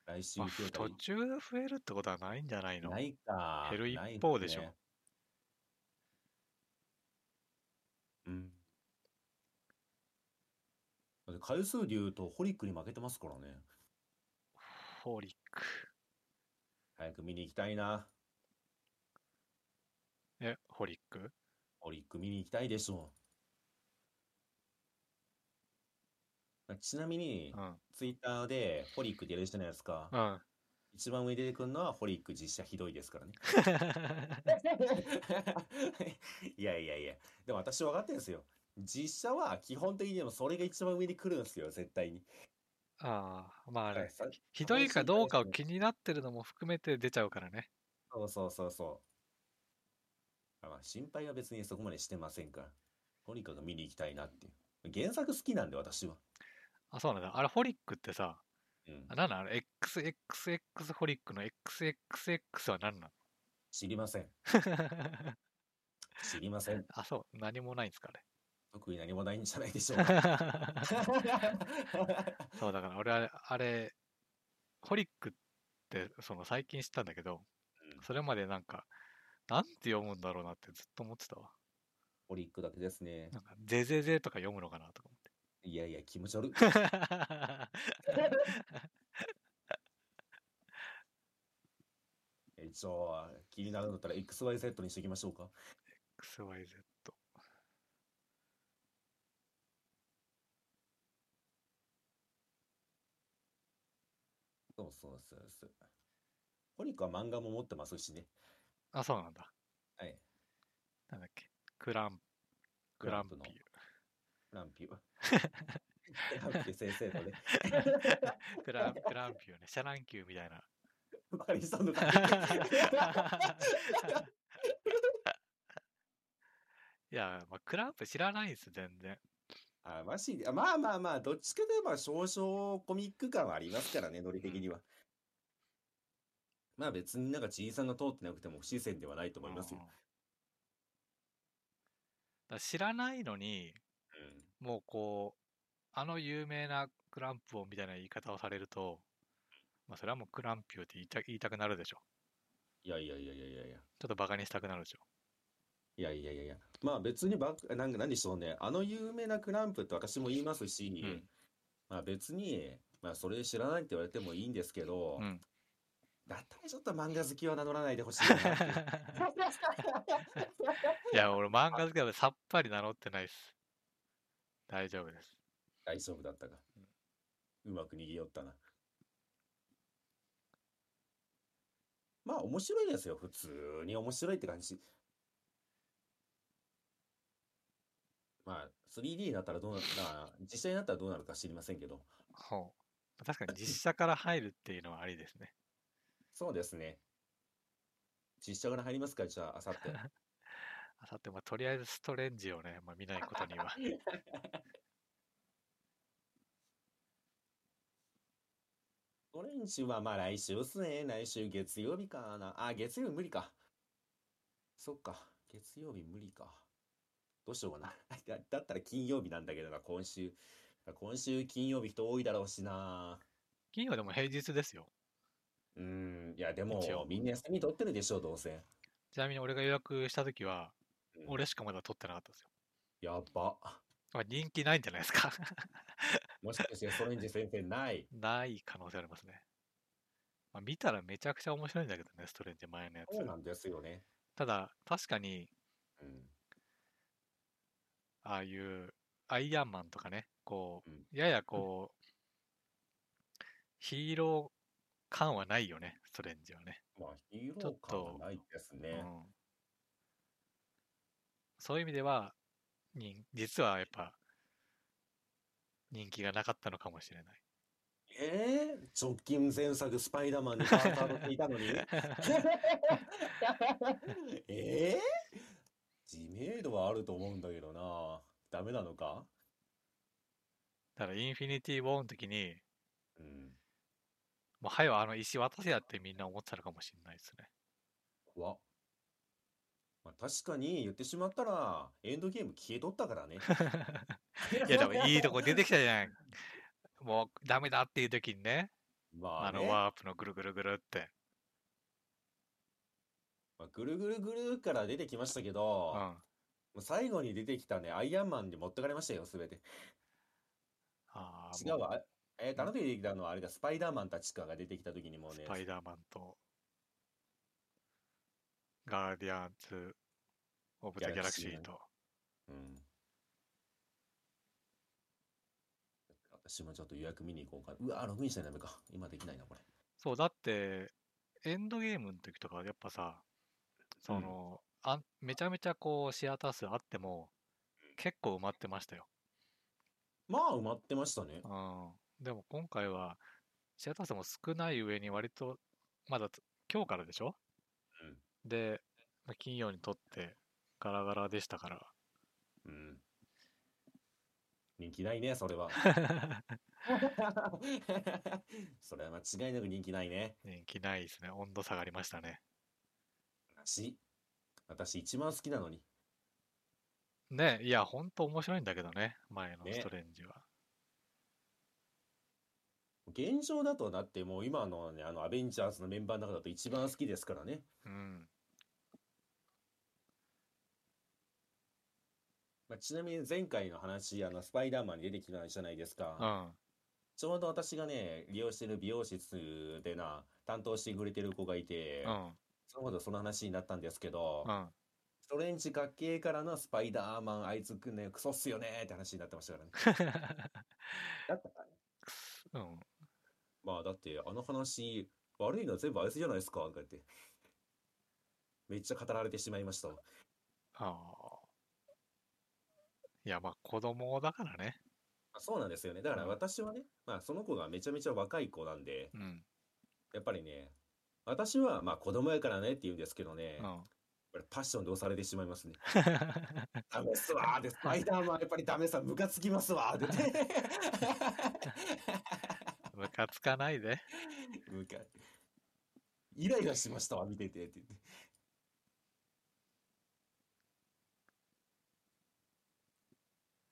来週
まあ。途中で増えるってことはないんじゃないの？
ないか。
減る一方でしょ
ねうん。だって回数で言うとホリックに負けてますからね。
ホーリック。
早く見に行きたいな。
え、ホリック？
ホリック見に行きたいでしょう。ちなみに
う、ん。
ツイッターでホリック出るじゃないですか。
うん。
一番上に出てくるのはホリック実写ひどいですからね。いやいやいや。でも私分かってるんですよ。実写は基本的にでもそれが一番上に来るんですよ、絶対に。
ああ、まああれ、
さ
ひどいかどうかを気になってるのも含めて出ちゃうからね。
そうそうそうそう。あまあ、心配は別にそこまでしてませんから。とにかく見に行きたいなっていう。原作好きなんで私は。
あ、そうなんだ。あれ、ホリックってさ、
うん
あ、なんなの ?XXX ホリックの XXX は何な
知りません。
の
知りません。
あ、そう。何もないんですか、あれ。
特に何もないんじゃないでしょうか。
そう、だから俺あれ、あれ、ホリックって、その最近知ったんだけど、
うん
それまでなんか、なんて読むんだろうなってずっと思ってたわ。
ホリックだけですね。
なんか、ゼゼゼとか読むのかなとか。
いやいや、気持ち悪い。え一応、気になるんだったら XYZ にしておきましょうか。
XYZ。
そうそうそうそう。ホリックは漫画も持ってますしね。
あ、そうなんだ。
はい。
なんだっけ。クラン、クランピュ
のラン ピュー。クランピュー先生のね。
クラン、クランピューね。シャランキューみたいな。
バリさんの感
いや、まあ、クランプ知らないんです、全然。
あ、マジで。あまあまあまあ、どっちかといえば少々コミック感はありますからね、ノリ的には。まあ別になんかじいさんが通ってなくても不自然ではないと思いますよ
うん。だ知らないのに、もうこう、あの有名なクランプをみたいな言い方をされると、まあ、それはもうクランピューって言いた言いたくなるでしょ。
いやいやいやいやいやいや。
ちょっとバカにしたくなるでしょ。
いやいやいやいや。まあ別にば、なんか何でしょうね。あの有名なクランプって私も言いますし、
ん
まあ別に、まあそれ知らないって言われてもいいんですけど、
うん。
だったらちょっと漫画好きは名乗らないでほしいな い
や、俺漫画好きだからさっぱり名乗ってないです。大丈夫です。
大丈夫だったか。うまく逃げよったな。まあ面白いですよ。普通に面白いって感じ。まあ、3D になったらどうな、まあ、実写になったらどうなるか知りませんけど。
ほう。確かに実写から入るっていうのはありですね。
そうですね。実写から入りますか？じゃあ、あさって。
あさって、まあ、とりあえずストレンジをね、まあ、見ないことには。
ストレンジはまあ来週っすね。来週月曜日かな。あ、月曜日無理か。そっか。月曜日無理か。どうしようかな。だだったら金曜日なんだけどな、今週。今週金曜日人多いだろうしな。
金曜でも平日ですよ。
うーん、いやでもみんな休み取ってるでしょ、どうせ。
ちなみに俺が予約した時は、
うん
俺しかまだ取ってなかったんですよ。
やば。
まあ、人気ないんじゃないですか。
もしかしてストレンジ先生ない？
ない可能性ありますね。まあ、見たらめちゃくちゃ面白いんだけどね、ストレンジ前のやつ
そう。なんですよね。
ただ、確かに、
うん。
ああいうアイアンマンとかね、こう、
うん
ややこう、ヒーロー感はないよね、ストレンジはね。
まあ、ヒーロー感はないですね。
うん、そういう意味では、に実はやっぱ、人気がなかったのかもしれない。
えー、直近前作スパイダーマンにカーターっていたのに？えー、知名度はあると思うんだけどな。ダメなのか？
だから、インフィニティ・ウォーの時に、
うん。
もう、はよ、あの石渡せやってみんな思ってたのかもしれないですね。
怖っまあ、確かに言ってしまったら、エンドゲーム消えとったからね。
いや、でもいいとこ出てきたじゃん。もう、ダメだっていう時にね、
まあね、
あのワープのぐるぐるぐるって。
まあ、ぐるぐるぐるから出てきましたけ
う
ど、
ん。
もう最後に出てきたね、アイアンマンに持ってかれましたよ、すべて。
あ
違うわ。あえーと、あの時出てきたのはあれだ、スパイダーマンたちかが出てきた時にもうね、
うスパイダーマンと、ガーディアンズ・オブ・ザ・ギャラクシーと。
うん。私もちょっと予約見に行こうか。うわ、ログインしないとダメか。今できないな、これ。
そう、だって、エンドゲームの時とかはやっぱさ、その、あんめちゃめちゃこう、シアター数あっても、結構埋まってましたよ。
まあ、埋まってましたね。
うん。でも今回は、シアター数も少ない上に割と、まだつ今日からでしょ
うん
で、まあ金曜にとってガラガラでしたから。
うん。人気ないね、それは。それは間違いなく人気ないね。
人気ないですね。温度下がりましたね。
私、私一番好きなのに。
ねいや、ほんと面白いんだけどね。前の
ね
ストレンジは。
現状だと、だってもう今のね、あの、アベンジャーズのメンバーの中だと一番好きですからね。
うん。
まあ、ちなみに前回の話、あの、スパイダーマンに出てきたじゃないですか。
うん。
ちょうど私がね、利用してる美容室でな、担当してくれてる子がいて
う、ん。
そのことその話になったんですけど
う、ん。
ストレンジ学系からのスパイダーマン、あいつくんね、クソっすよねって話になってましたからね。だったかね。
うん。
まあだって、あの話、悪いのは全部あいつじゃないですか、とか言って。めっちゃ語られてしまいましたわ。
ああ。いや、まあ子供だからね。
あそうなんですよね。だから
うん
私はね、まあその子がめちゃめちゃ若い子なんで、
うん。
やっぱりね、私はまあ子供やからねって言うんですけどね、
うん。
ぱりパッションで押されてしまいますね。ダメっすわーで、スパイダーマンやっぱりダメさ、ムカつきますわーって。
ムカつかないで。
ムカイライラしましたわ、見ててって言って。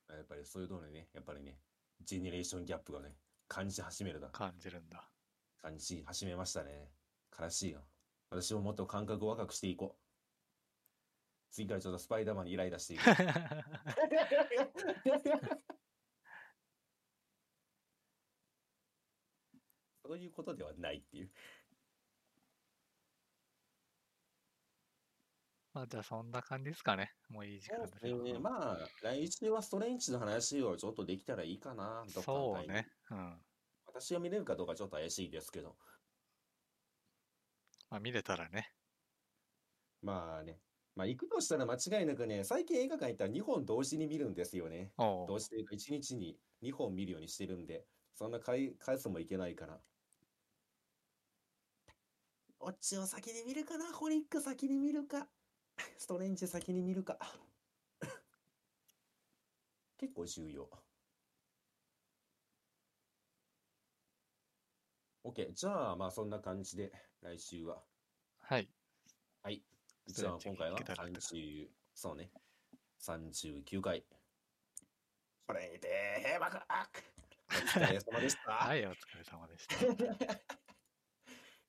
やっぱりそういうのね、やっぱりね、ジェネレーションギャップがね、感じ始めるな。
感じるんだ。
感じ始めましたね。悲しいよ。私ももっと感覚を若くしていこう。次からちょっとスパイダーマンにイライラしていこ そういうことではないっていう。
まあじゃあそんな感じですかね。もういい時間ですよ。
ね、まあ、来週はストレンチの話をちょっとできたらいいかな、どっか
そうね。うん。
私が見れるかどうかちょっと怪しいですけど。
まあ見れたらね。
まあね、まあ、行くとしたら間違いなくね、最近映画館行ったら2本同時に見るんですよね。同時というか、1日に2本見るようにしてるんで、そんな回数もいけないから。オッチを先に見るかな？ホリック先に見るか？ストレンジ先に見るか？結構重要。OK。じゃあ、まあそんな感じで、来週は。
はい。
はい。じゃあ今回は
聞けたらと
30、そうね。39回。これで閉幕お疲れ様でした。
はい、お疲れ様でした。